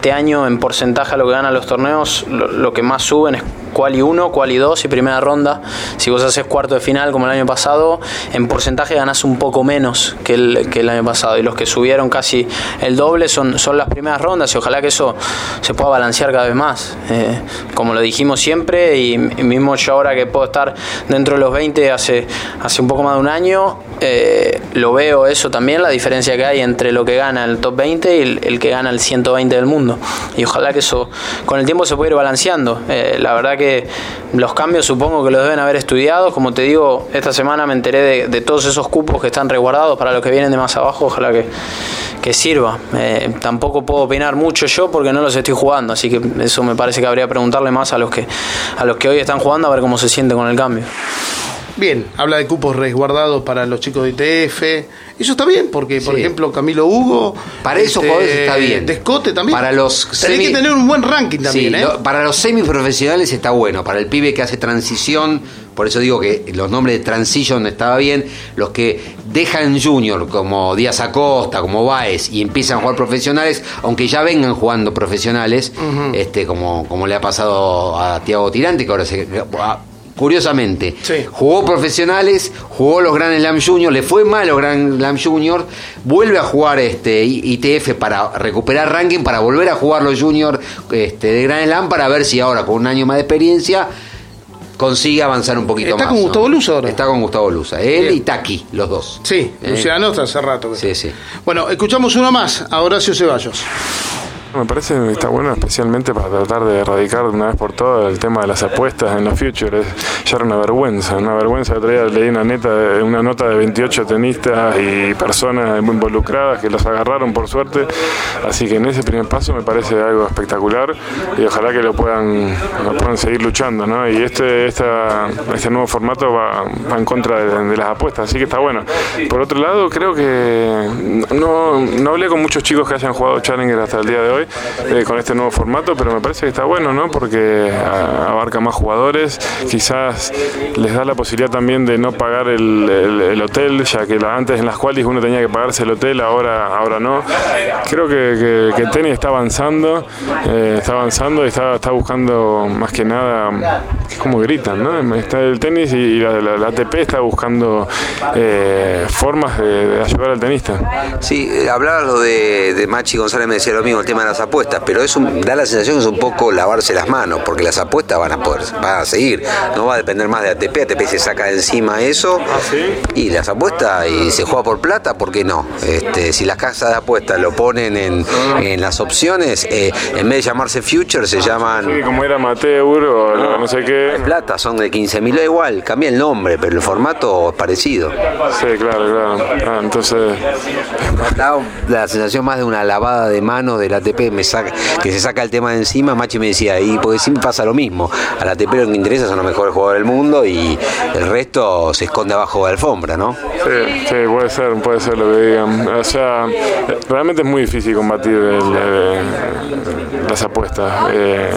Speaker 13: este año en porcentaje a lo que ganan los torneos lo, lo que más suben es quali 1, quali 2 y primera ronda. Si vos haces cuarto de final como el año pasado, en porcentaje ganás un poco menos que el, que el año pasado. Y los que subieron casi el doble son, son las primeras rondas y ojalá que eso se pueda balancear cada vez más. Eh, como lo dijimos siempre y, y mismo yo ahora que puedo estar dentro de los 20 hace, hace un poco más de un año, eh, lo veo eso también, la diferencia que hay entre lo que gana el top 20 y el, el que gana el 120 del mundo. Y ojalá que eso con el tiempo se pueda ir balanceando. Eh, la verdad que los cambios supongo que los deben haber estudiado. Como te digo, esta semana me enteré de, todos esos cupos que están resguardados para los que vienen de más abajo. Ojalá que, que sirva. Eh, tampoco puedo opinar mucho yo porque no los estoy jugando. Así que eso me parece que habría que preguntarle más a los que, a los que hoy están jugando a ver cómo se siente con el cambio.
Speaker 3: Bien, habla de cupos resguardados para los chicos de ITF. Eso está bien, porque, por
Speaker 4: Sí.
Speaker 3: ejemplo, Camilo Hugo.
Speaker 4: Para esos jugadores está bien.
Speaker 3: Descote también.
Speaker 4: Para los
Speaker 3: Tenés
Speaker 4: semi-
Speaker 3: que tener un buen ranking también,
Speaker 4: Sí,
Speaker 3: ¿eh?
Speaker 4: lo- para los semiprofesionales está bueno. Para el pibe que hace transición, por eso digo que los nombres de transition estaba bien. Los que dejan junior, como Díaz Acosta, como Baez, y empiezan a jugar profesionales, aunque ya vengan jugando profesionales, este como, como le ha pasado a Tiago Tirante, que ahora se. a- Curiosamente, jugó profesionales, jugó los Grand Slam Junior, le fue mal los Grand Slam Junior, vuelve a jugar este ITF para recuperar ranking, para volver a jugar los Junior este, de Grand Slam, para ver si ahora con un año más de experiencia consigue avanzar un poquito
Speaker 3: Está
Speaker 4: más.
Speaker 3: con
Speaker 4: ¿no?
Speaker 3: Gustavo Luza ahora.
Speaker 4: Está con Gustavo Luza, él
Speaker 3: Bien.
Speaker 4: y Taki, los dos.
Speaker 3: Sí,
Speaker 4: Eh.
Speaker 3: Luciano está hace rato. que
Speaker 4: Sí, sí.
Speaker 3: Bueno, escuchamos uno más, a Horacio Ceballos.
Speaker 14: Me parece que está bueno especialmente para tratar de erradicar de una vez por todas el tema de las apuestas en los futures. Ya era una vergüenza, una vergüenza. Otro día leí una, neta, una nota de 28 tenistas y personas involucradas que los agarraron por suerte. Así que en ese primer paso me parece algo espectacular y ojalá que lo puedan, lo puedan seguir luchando. ¿no? Y este, esta, este nuevo formato va, en contra de, de las apuestas, así que está bueno. Por otro lado, creo que no, no hablé con muchos chicos que hayan jugado Challenger hasta el día de hoy eh, con este nuevo formato, pero me parece que está bueno, ¿no? Porque a- abarca más jugadores, quizás les da la posibilidad también de no pagar el, el- el hotel, ya que la- antes en las cuales uno tenía que pagarse el hotel, ahora, ahora no. Creo que, el tenis está avanzando, eh, está avanzando y está, está buscando más que nada, es como gritan, ¿no? Está el tenis y, la, la- la ATP está buscando eh, formas de, ayudar al tenista.
Speaker 7: Sí, hablaba lo de, de Machi González, me decía lo mismo, el tema de las apuestas, pero es un- da la sensación que es un poco lavarse las manos, porque las apuestas van a poder, van a seguir, no va a depender más de ATP, ATP se saca de encima eso, y las apuestas, y se juega por plata, ¿por qué no? Este, si las casas de apuestas lo ponen en, en las opciones, eh, en vez de llamarse Future, se llaman...
Speaker 14: Sí, como era amateur o no, no sé qué.
Speaker 7: Plata, son de 15 mil, da igual, cambia el nombre, pero el formato es parecido.
Speaker 14: Sí, claro, claro. Ah, entonces,
Speaker 7: Da la sensación más de una lavada de manos del ATP que se saca el tema de encima. Machi me decía, y porque siempre pasa lo mismo. Al ATP lo que interesa son los mejores jugadores del mundo y el resto se esconde abajo de la alfombra, ¿no?
Speaker 14: Sí, sí, puede ser, puede ser lo que digan. O sea, realmente es muy difícil combatir las apuestas. Eh,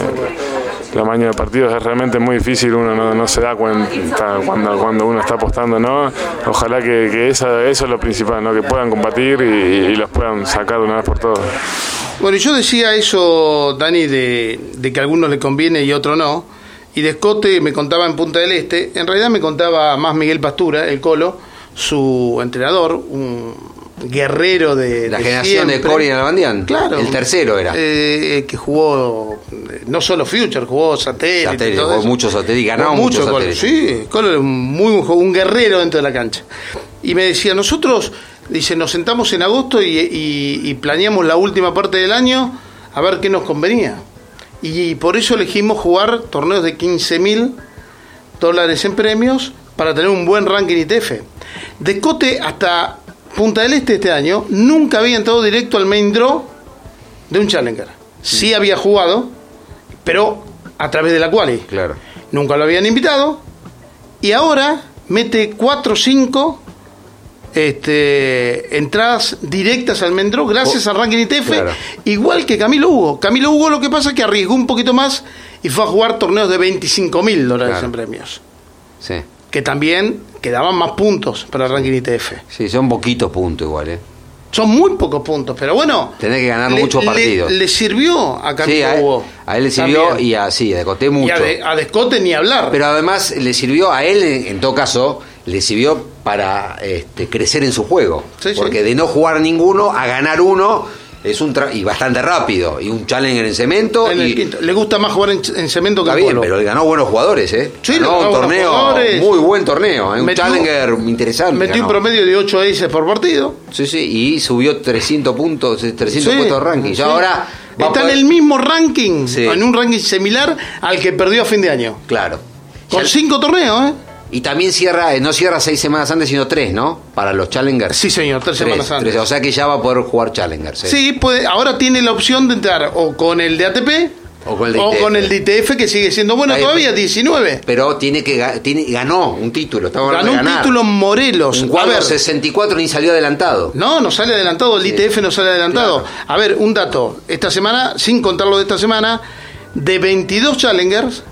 Speaker 14: la mañana de partidos es realmente muy difícil, uno no, se da cuenta cuando, uno está apostando, ¿no? Ojalá que, eso es lo principal, ¿no? Que puedan combatir y, y los puedan sacar de una vez por todas.
Speaker 3: Bueno, yo decía eso, Dani, de, de que a algunos le conviene y a otros no. Y de Escote me contaba en Punta del Este. En realidad me contaba más Miguel Pastura, el Colo, su entrenador, un guerrero de.
Speaker 4: La
Speaker 3: de
Speaker 4: generación de
Speaker 3: siempre.
Speaker 4: Cory Nalbandian.
Speaker 3: Claro.
Speaker 4: El tercero era.
Speaker 3: Eh, eh, que jugó eh, no solo Future, jugó satélite.
Speaker 4: Satélite,
Speaker 3: todo
Speaker 4: jugó muchos satélites, ganaba muchos
Speaker 3: mucho Colo,
Speaker 4: satélites.
Speaker 3: Sí, Colo era un, muy, un guerrero dentro de la cancha. Y me decía, nosotros, dice, nos sentamos en agosto y, y- y planeamos la última parte del año a ver qué nos convenía. Y, por eso elegimos jugar torneos de 15 mil dólares en premios para tener un buen ranking ITF. De Cote hasta Punta del Este este año, nunca había entrado directo al main draw de un Challenger. Sí había jugado, pero a través de la quali.
Speaker 4: Claro.
Speaker 3: Nunca lo habían invitado. Y ahora mete 4 o 5 este, entradas directas al main draw gracias
Speaker 4: Oh,
Speaker 3: al ranking ITF,
Speaker 4: claro.
Speaker 3: igual que Camilo Hugo. Camilo Hugo lo que pasa es que arriesgó un poquito más y fue a jugar torneos de 25 mil dólares
Speaker 4: Claro.
Speaker 3: en premios.
Speaker 4: Sí.
Speaker 3: Que también quedaban más puntos para el ranking ITF.
Speaker 4: Sí, son poquitos puntos igual, ¿eh?
Speaker 3: Son muy pocos puntos, pero bueno.
Speaker 4: Tenés que ganar
Speaker 3: le-
Speaker 4: muchos partidos.
Speaker 3: Le, sirvió a Camilo
Speaker 4: Sí, a,
Speaker 3: Hugo.
Speaker 4: a él le sirvió
Speaker 3: También.
Speaker 4: y a, sí, a Decoté mucho.
Speaker 3: Y a, de- a Descote ni hablar.
Speaker 4: Pero además le sirvió a él, en todo caso, le sirvió para este, crecer en su juego.
Speaker 3: Sí, sí.
Speaker 4: Porque de no jugar ninguno a ganar uno es un tra- y bastante rápido. Y un challenger en cemento.
Speaker 3: En
Speaker 4: y.
Speaker 3: Le gusta más jugar en, en cemento que
Speaker 4: Está
Speaker 3: en
Speaker 4: bien,
Speaker 3: polo.
Speaker 4: pero él ganó buenos jugadores, ¿eh?
Speaker 3: Sí,
Speaker 4: ganó
Speaker 3: ganó
Speaker 4: un torneo,
Speaker 3: jugadores.
Speaker 4: muy buen torneo, ¿eh? un
Speaker 3: Metió-
Speaker 4: challenger interesante.
Speaker 3: Metió
Speaker 4: ganó.
Speaker 3: un promedio de 8 aces por partido.
Speaker 4: Sí, sí, y subió 300 puntos, 300
Speaker 3: Sí,
Speaker 4: puestos de ranking. Y
Speaker 3: sí.
Speaker 4: ahora
Speaker 3: Está en el mismo ranking, en un ranking similar al que perdió a fin de año.
Speaker 4: Claro.
Speaker 3: Con
Speaker 4: Ya-
Speaker 3: cinco torneos, ¿eh?
Speaker 4: Y también cierra, eh, no cierra seis semanas antes, sino tres, ¿no? Para los Challengers.
Speaker 3: Sí, señor, tres semanas antes.
Speaker 4: o sea que ya va a poder jugar Challengers. ¿eh?
Speaker 3: Sí, puede, ahora tiene la opción de entrar o con el de ATP
Speaker 4: O con el
Speaker 3: O
Speaker 4: DTF.
Speaker 3: con el DTF que sigue siendo bueno
Speaker 4: Ahí,
Speaker 3: todavía,
Speaker 4: pero-
Speaker 3: 19.
Speaker 4: Pero tiene que tiene, ganó un título.
Speaker 3: Ganó un
Speaker 4: ganar.
Speaker 3: título en Morelos.
Speaker 4: Un
Speaker 3: A ver,
Speaker 4: 64 ni salió adelantado.
Speaker 3: No, no sale adelantado, el ITF no sale adelantado. A ver, un dato. Esta semana, sin contar lo de esta semana, de 22 Challengers,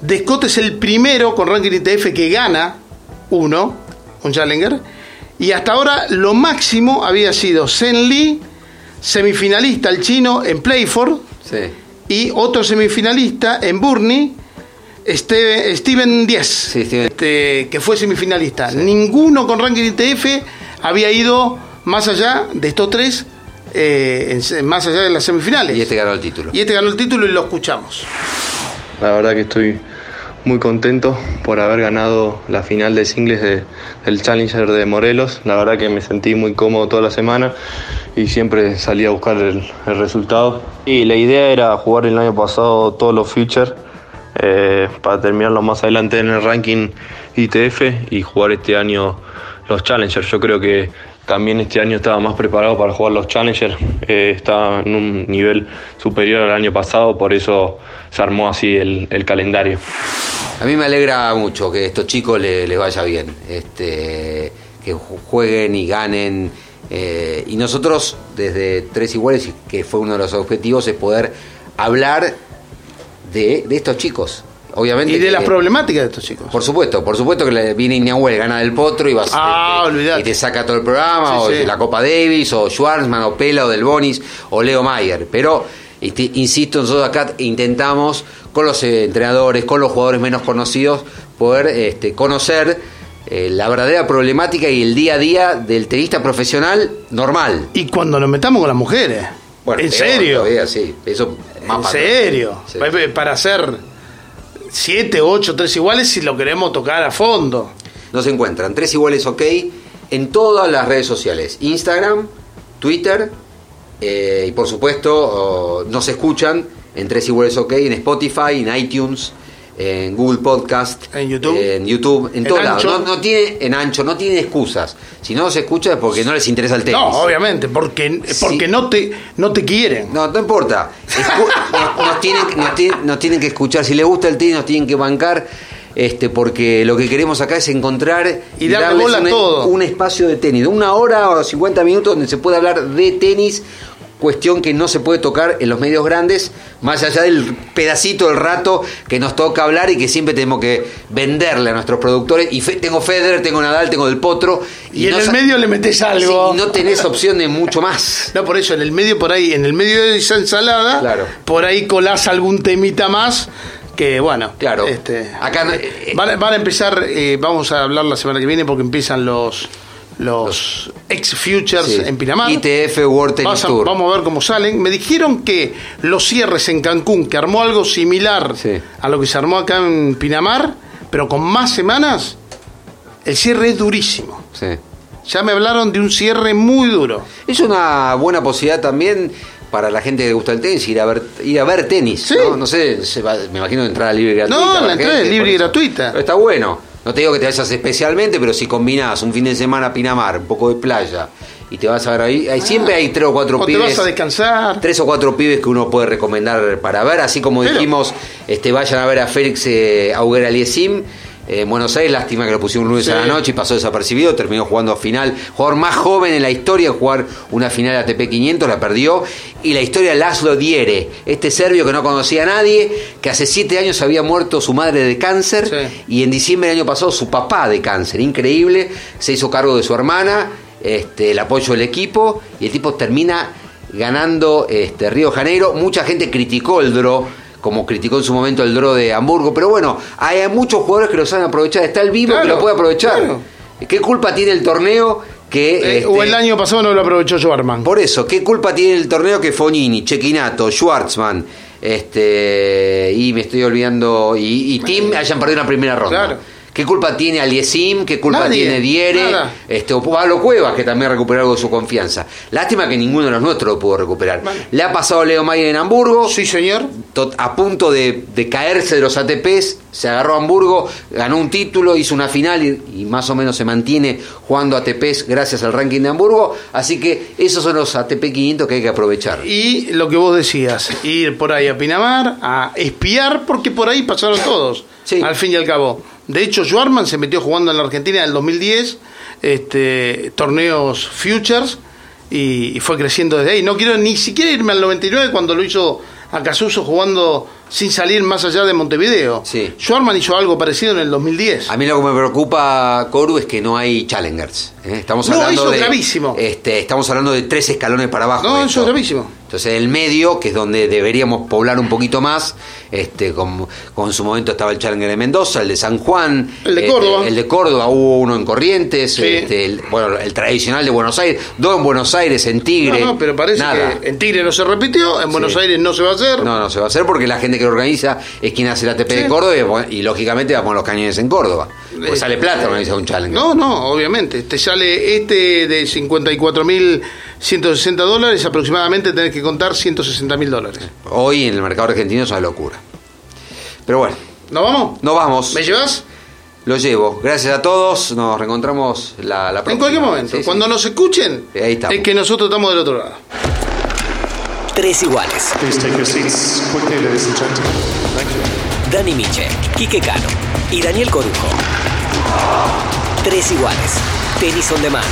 Speaker 3: Descote es el primero con ranking ITF que gana uno, un Challenger. Y hasta ahora lo máximo había sido Zen Lee, semifinalista el chino en Playford,
Speaker 4: Sí.
Speaker 3: y otro semifinalista en Burnley, Steven, Steven Diez, este, que fue semifinalista. Ninguno con ranking ITF había ido más allá de estos tres, eh, en más allá de las semifinales.
Speaker 4: Y este ganó el título.
Speaker 3: Y este ganó el título y lo escuchamos.
Speaker 15: La verdad que estoy muy contento por haber ganado la final de singles de- del Challenger de Morelos. La verdad que me sentí muy cómodo toda la semana y siempre salí a buscar el, resultado. Y la idea era jugar el año pasado todos los Futures eh, para terminarlo más adelante en el ranking ITF y jugar este año los Challengers. Yo creo que también este año estaba más preparado para jugar los Challengers, eh, estaba en un nivel superior al año pasado, por eso se armó así el, el calendario.
Speaker 4: A mí me alegra mucho que a estos chicos le- les vaya bien, este, que ju- jueguen y ganen. eh, y nosotros, desde Tres Iguales, que fue uno de los objetivos, es poder hablar de, de estos chicos. Obviamente
Speaker 3: Y de
Speaker 4: que-
Speaker 3: las problemáticas de estos chicos.
Speaker 4: Por supuesto, por supuesto que le viene Iñahuel, gana del potro y vas
Speaker 3: Ah,
Speaker 4: te-
Speaker 3: olvidate.
Speaker 4: y te saca todo el programa,
Speaker 3: Sí,
Speaker 4: o
Speaker 3: sí.
Speaker 4: la Copa Davis, o Schwarzman, o Pela, o Del Bonis, o Leo Mayer. Pero, este, insisto, nosotros acá intentamos con los eh, entrenadores, con los jugadores menos conocidos, poder este, conocer eh, la verdadera problemática y el día a día del tenista profesional normal.
Speaker 3: Y cuando nos metamos con las mujeres.
Speaker 4: Bueno,
Speaker 3: ¿En serio?
Speaker 4: todavía, sí. Eso más
Speaker 3: ¿En
Speaker 4: para-
Speaker 3: serio?
Speaker 4: Sí.
Speaker 3: Para hacer 7, 8, 3 iguales si lo queremos tocar a fondo.
Speaker 4: Nos encuentran tres iguales ok en todas las redes sociales. Instagram, Twitter eh, y por supuesto oh, nos escuchan en tres iguales ok en Spotify, en iTunes, en Google Podcast, en YouTube, en, YouTube, en
Speaker 3: En
Speaker 4: todos lados. No, no tiene, en ancho, no tiene excusas. Si no se escucha es porque no les interesa el tenis.
Speaker 3: No, obviamente, porque, porque no, te, no te quieren.
Speaker 4: No, no importa. Nos, nos tienen, nos tienen- nos tienen que escuchar. Si les gusta el tenis, nos tienen que bancar. Este, porque lo que queremos acá es encontrar
Speaker 3: Y darle
Speaker 4: un,
Speaker 3: todo.
Speaker 4: un espacio de tenis, de una hora o 50 minutos donde se puede hablar de tenis, cuestión que no se puede tocar en los medios grandes, más allá del pedacito del rato que nos toca hablar y que siempre tenemos que venderle a nuestros productores. Y fe- tengo Federer, tengo Nadal, tengo Del Potro.
Speaker 3: Y, en
Speaker 4: no
Speaker 3: el medio le metes algo.
Speaker 4: Sí, y no tenés opción de mucho más.
Speaker 3: No, por eso, en el medio, por ahí, en el medio de esa ensalada,
Speaker 4: Claro.
Speaker 3: por ahí colás algún temita más que, bueno.
Speaker 4: Claro.
Speaker 3: Este,
Speaker 4: Acá
Speaker 3: van, a- van a empezar, eh, vamos a hablar la semana que viene porque empiezan los los ex-futures
Speaker 4: Sí.
Speaker 3: en Pinamar.
Speaker 4: ITF World Tennis
Speaker 3: a-
Speaker 4: Tour.
Speaker 3: Vamos a ver cómo salen. Me dijeron que los cierres en Cancún, que armó algo similar a lo que se armó acá en Pinamar, pero con más semanas, el cierre es durísimo.
Speaker 4: Sí.
Speaker 3: Ya me hablaron de un cierre muy duro.
Speaker 4: Es una buena posibilidad también para la gente que gusta el tenis, ir a ver, ir a ver tenis. ¿no? No sé, se va- me imagino entrada libre y gratuita.
Speaker 3: No,
Speaker 4: para
Speaker 3: la entrada es libre y gratuita.
Speaker 4: Pero está bueno. No te digo que te vayas especialmente, pero si combinás un fin de semana a Pinamar, un poco de playa, y te vas a ver ahí, hay, siempre hay tres o cuatro
Speaker 3: O te
Speaker 4: pibes.
Speaker 3: vas a descansar.
Speaker 4: Tres o cuatro pibes que uno puede recomendar para ver, así como
Speaker 3: Pero-
Speaker 4: dijimos, este, vayan a ver a Félix eh, Auger Aliesim. Eh, En Buenos Aires, lástima que lo pusieron un lunes
Speaker 3: Sí.
Speaker 4: a la noche y pasó desapercibido, terminó jugando a final. Jugador más joven en la historia en jugar una final de ATP 500, la perdió. Y la historia de Laszlo Diere, este serbio que no conocía a nadie, que hace siete años había muerto su madre de cáncer y en diciembre del año pasado su papá de cáncer. Increíble, se hizo cargo de su hermana, este, el apoyo del equipo y el tipo termina ganando este, Río Janeiro. Mucha gente criticó el draw, como criticó en su momento el draw de Hamburgo, pero bueno, hay muchos jugadores que lo saben aprovechar. Está el vivo que lo puede aprovechar.
Speaker 3: claro.
Speaker 4: ¿Qué culpa tiene el torneo que...
Speaker 3: Eh,
Speaker 4: este,
Speaker 3: o el año pasado no lo aprovechó Schwarman.
Speaker 4: por eso, ¿qué culpa tiene el torneo que Fognini, Chequinato, Schwartzman, este, y me estoy olvidando, y, y Tim hayan perdido una primera ronda?
Speaker 3: Claro.
Speaker 4: ¿Qué culpa tiene Aliesim? ¿Qué culpa
Speaker 3: Nadie,
Speaker 4: tiene Diere?
Speaker 3: nada.
Speaker 4: Este, o Pablo Cuevas, que también recuperó algo de su confianza. Lástima que ninguno de los nuestros lo pudo recuperar. Le ha pasado a Leo Mayer en Hamburgo.
Speaker 3: Sí, señor.
Speaker 4: A punto de, de caerse de los ATPs, se agarró a Hamburgo, ganó un título, hizo una final y, y más o menos se mantiene jugando ATPs gracias al ranking de Hamburgo. Así que esos son los ATP 500 que hay que aprovechar.
Speaker 3: Y lo que vos decías, ir por ahí a Pinamar, a espiar, porque por ahí pasaron todos, al fin y al cabo. De hecho, Schwarman se metió jugando en la Argentina en el 2010, este, torneos Futures, y, y fue creciendo desde ahí. No quiero ni siquiera irme al 99 cuando lo hizo a Casuso jugando sin salir más allá de Montevideo. Schwarman hizo algo parecido en el 2010.
Speaker 4: A mí lo que me preocupa, Coru, es que no hay challengers. ¿eh? Estamos
Speaker 3: No,
Speaker 4: hablando
Speaker 3: eso
Speaker 4: de,
Speaker 3: es gravísimo.
Speaker 4: Este, estamos hablando de tres escalones para abajo.
Speaker 3: No, eso es gravísimo.
Speaker 4: Entonces el medio, que es donde deberíamos poblar un poquito más, este, como, como en su momento estaba el Challenger de Mendoza, el de San Juan,
Speaker 3: El de
Speaker 4: este,
Speaker 3: Córdoba.
Speaker 4: el de Córdoba hubo uno en Corrientes,
Speaker 3: Sí.
Speaker 4: este, el, bueno, el tradicional de Buenos Aires, dos en Buenos Aires, en Tigre.
Speaker 3: No, no, pero parece
Speaker 4: nada.
Speaker 3: que en Tigre no se repitió, en Buenos Aires no se va a hacer.
Speaker 4: No, no se va a hacer porque la gente que lo organiza es quien hace el ATP de
Speaker 3: Sí.
Speaker 4: Córdoba y, lógicamente vamos a los cañones en Córdoba. Pues
Speaker 3: Eh,
Speaker 4: sale plata organizar un Challenger.
Speaker 3: No, no, obviamente. Te sale este de 54.160 dólares, aproximadamente tenés que contar 160.000 dólares.
Speaker 4: Hoy en el mercado argentino es una locura. Pero bueno.
Speaker 3: ¿Nos vamos?
Speaker 4: Nos vamos.
Speaker 3: ¿Me llevas?
Speaker 4: Lo llevo. Gracias a todos. Nos reencontramos la, la próxima.
Speaker 3: En cualquier momento.
Speaker 4: Sí, sí.
Speaker 3: Cuando nos escuchen,
Speaker 4: Ahí estamos.
Speaker 3: es que nosotros estamos del otro lado.
Speaker 1: Tres iguales.
Speaker 2: Please take your seats quickly, ladies and gentlemen. Thank you.
Speaker 1: Dani Miche, Quique Cano y Daniel Corujo. Tres iguales. Tenis on demand.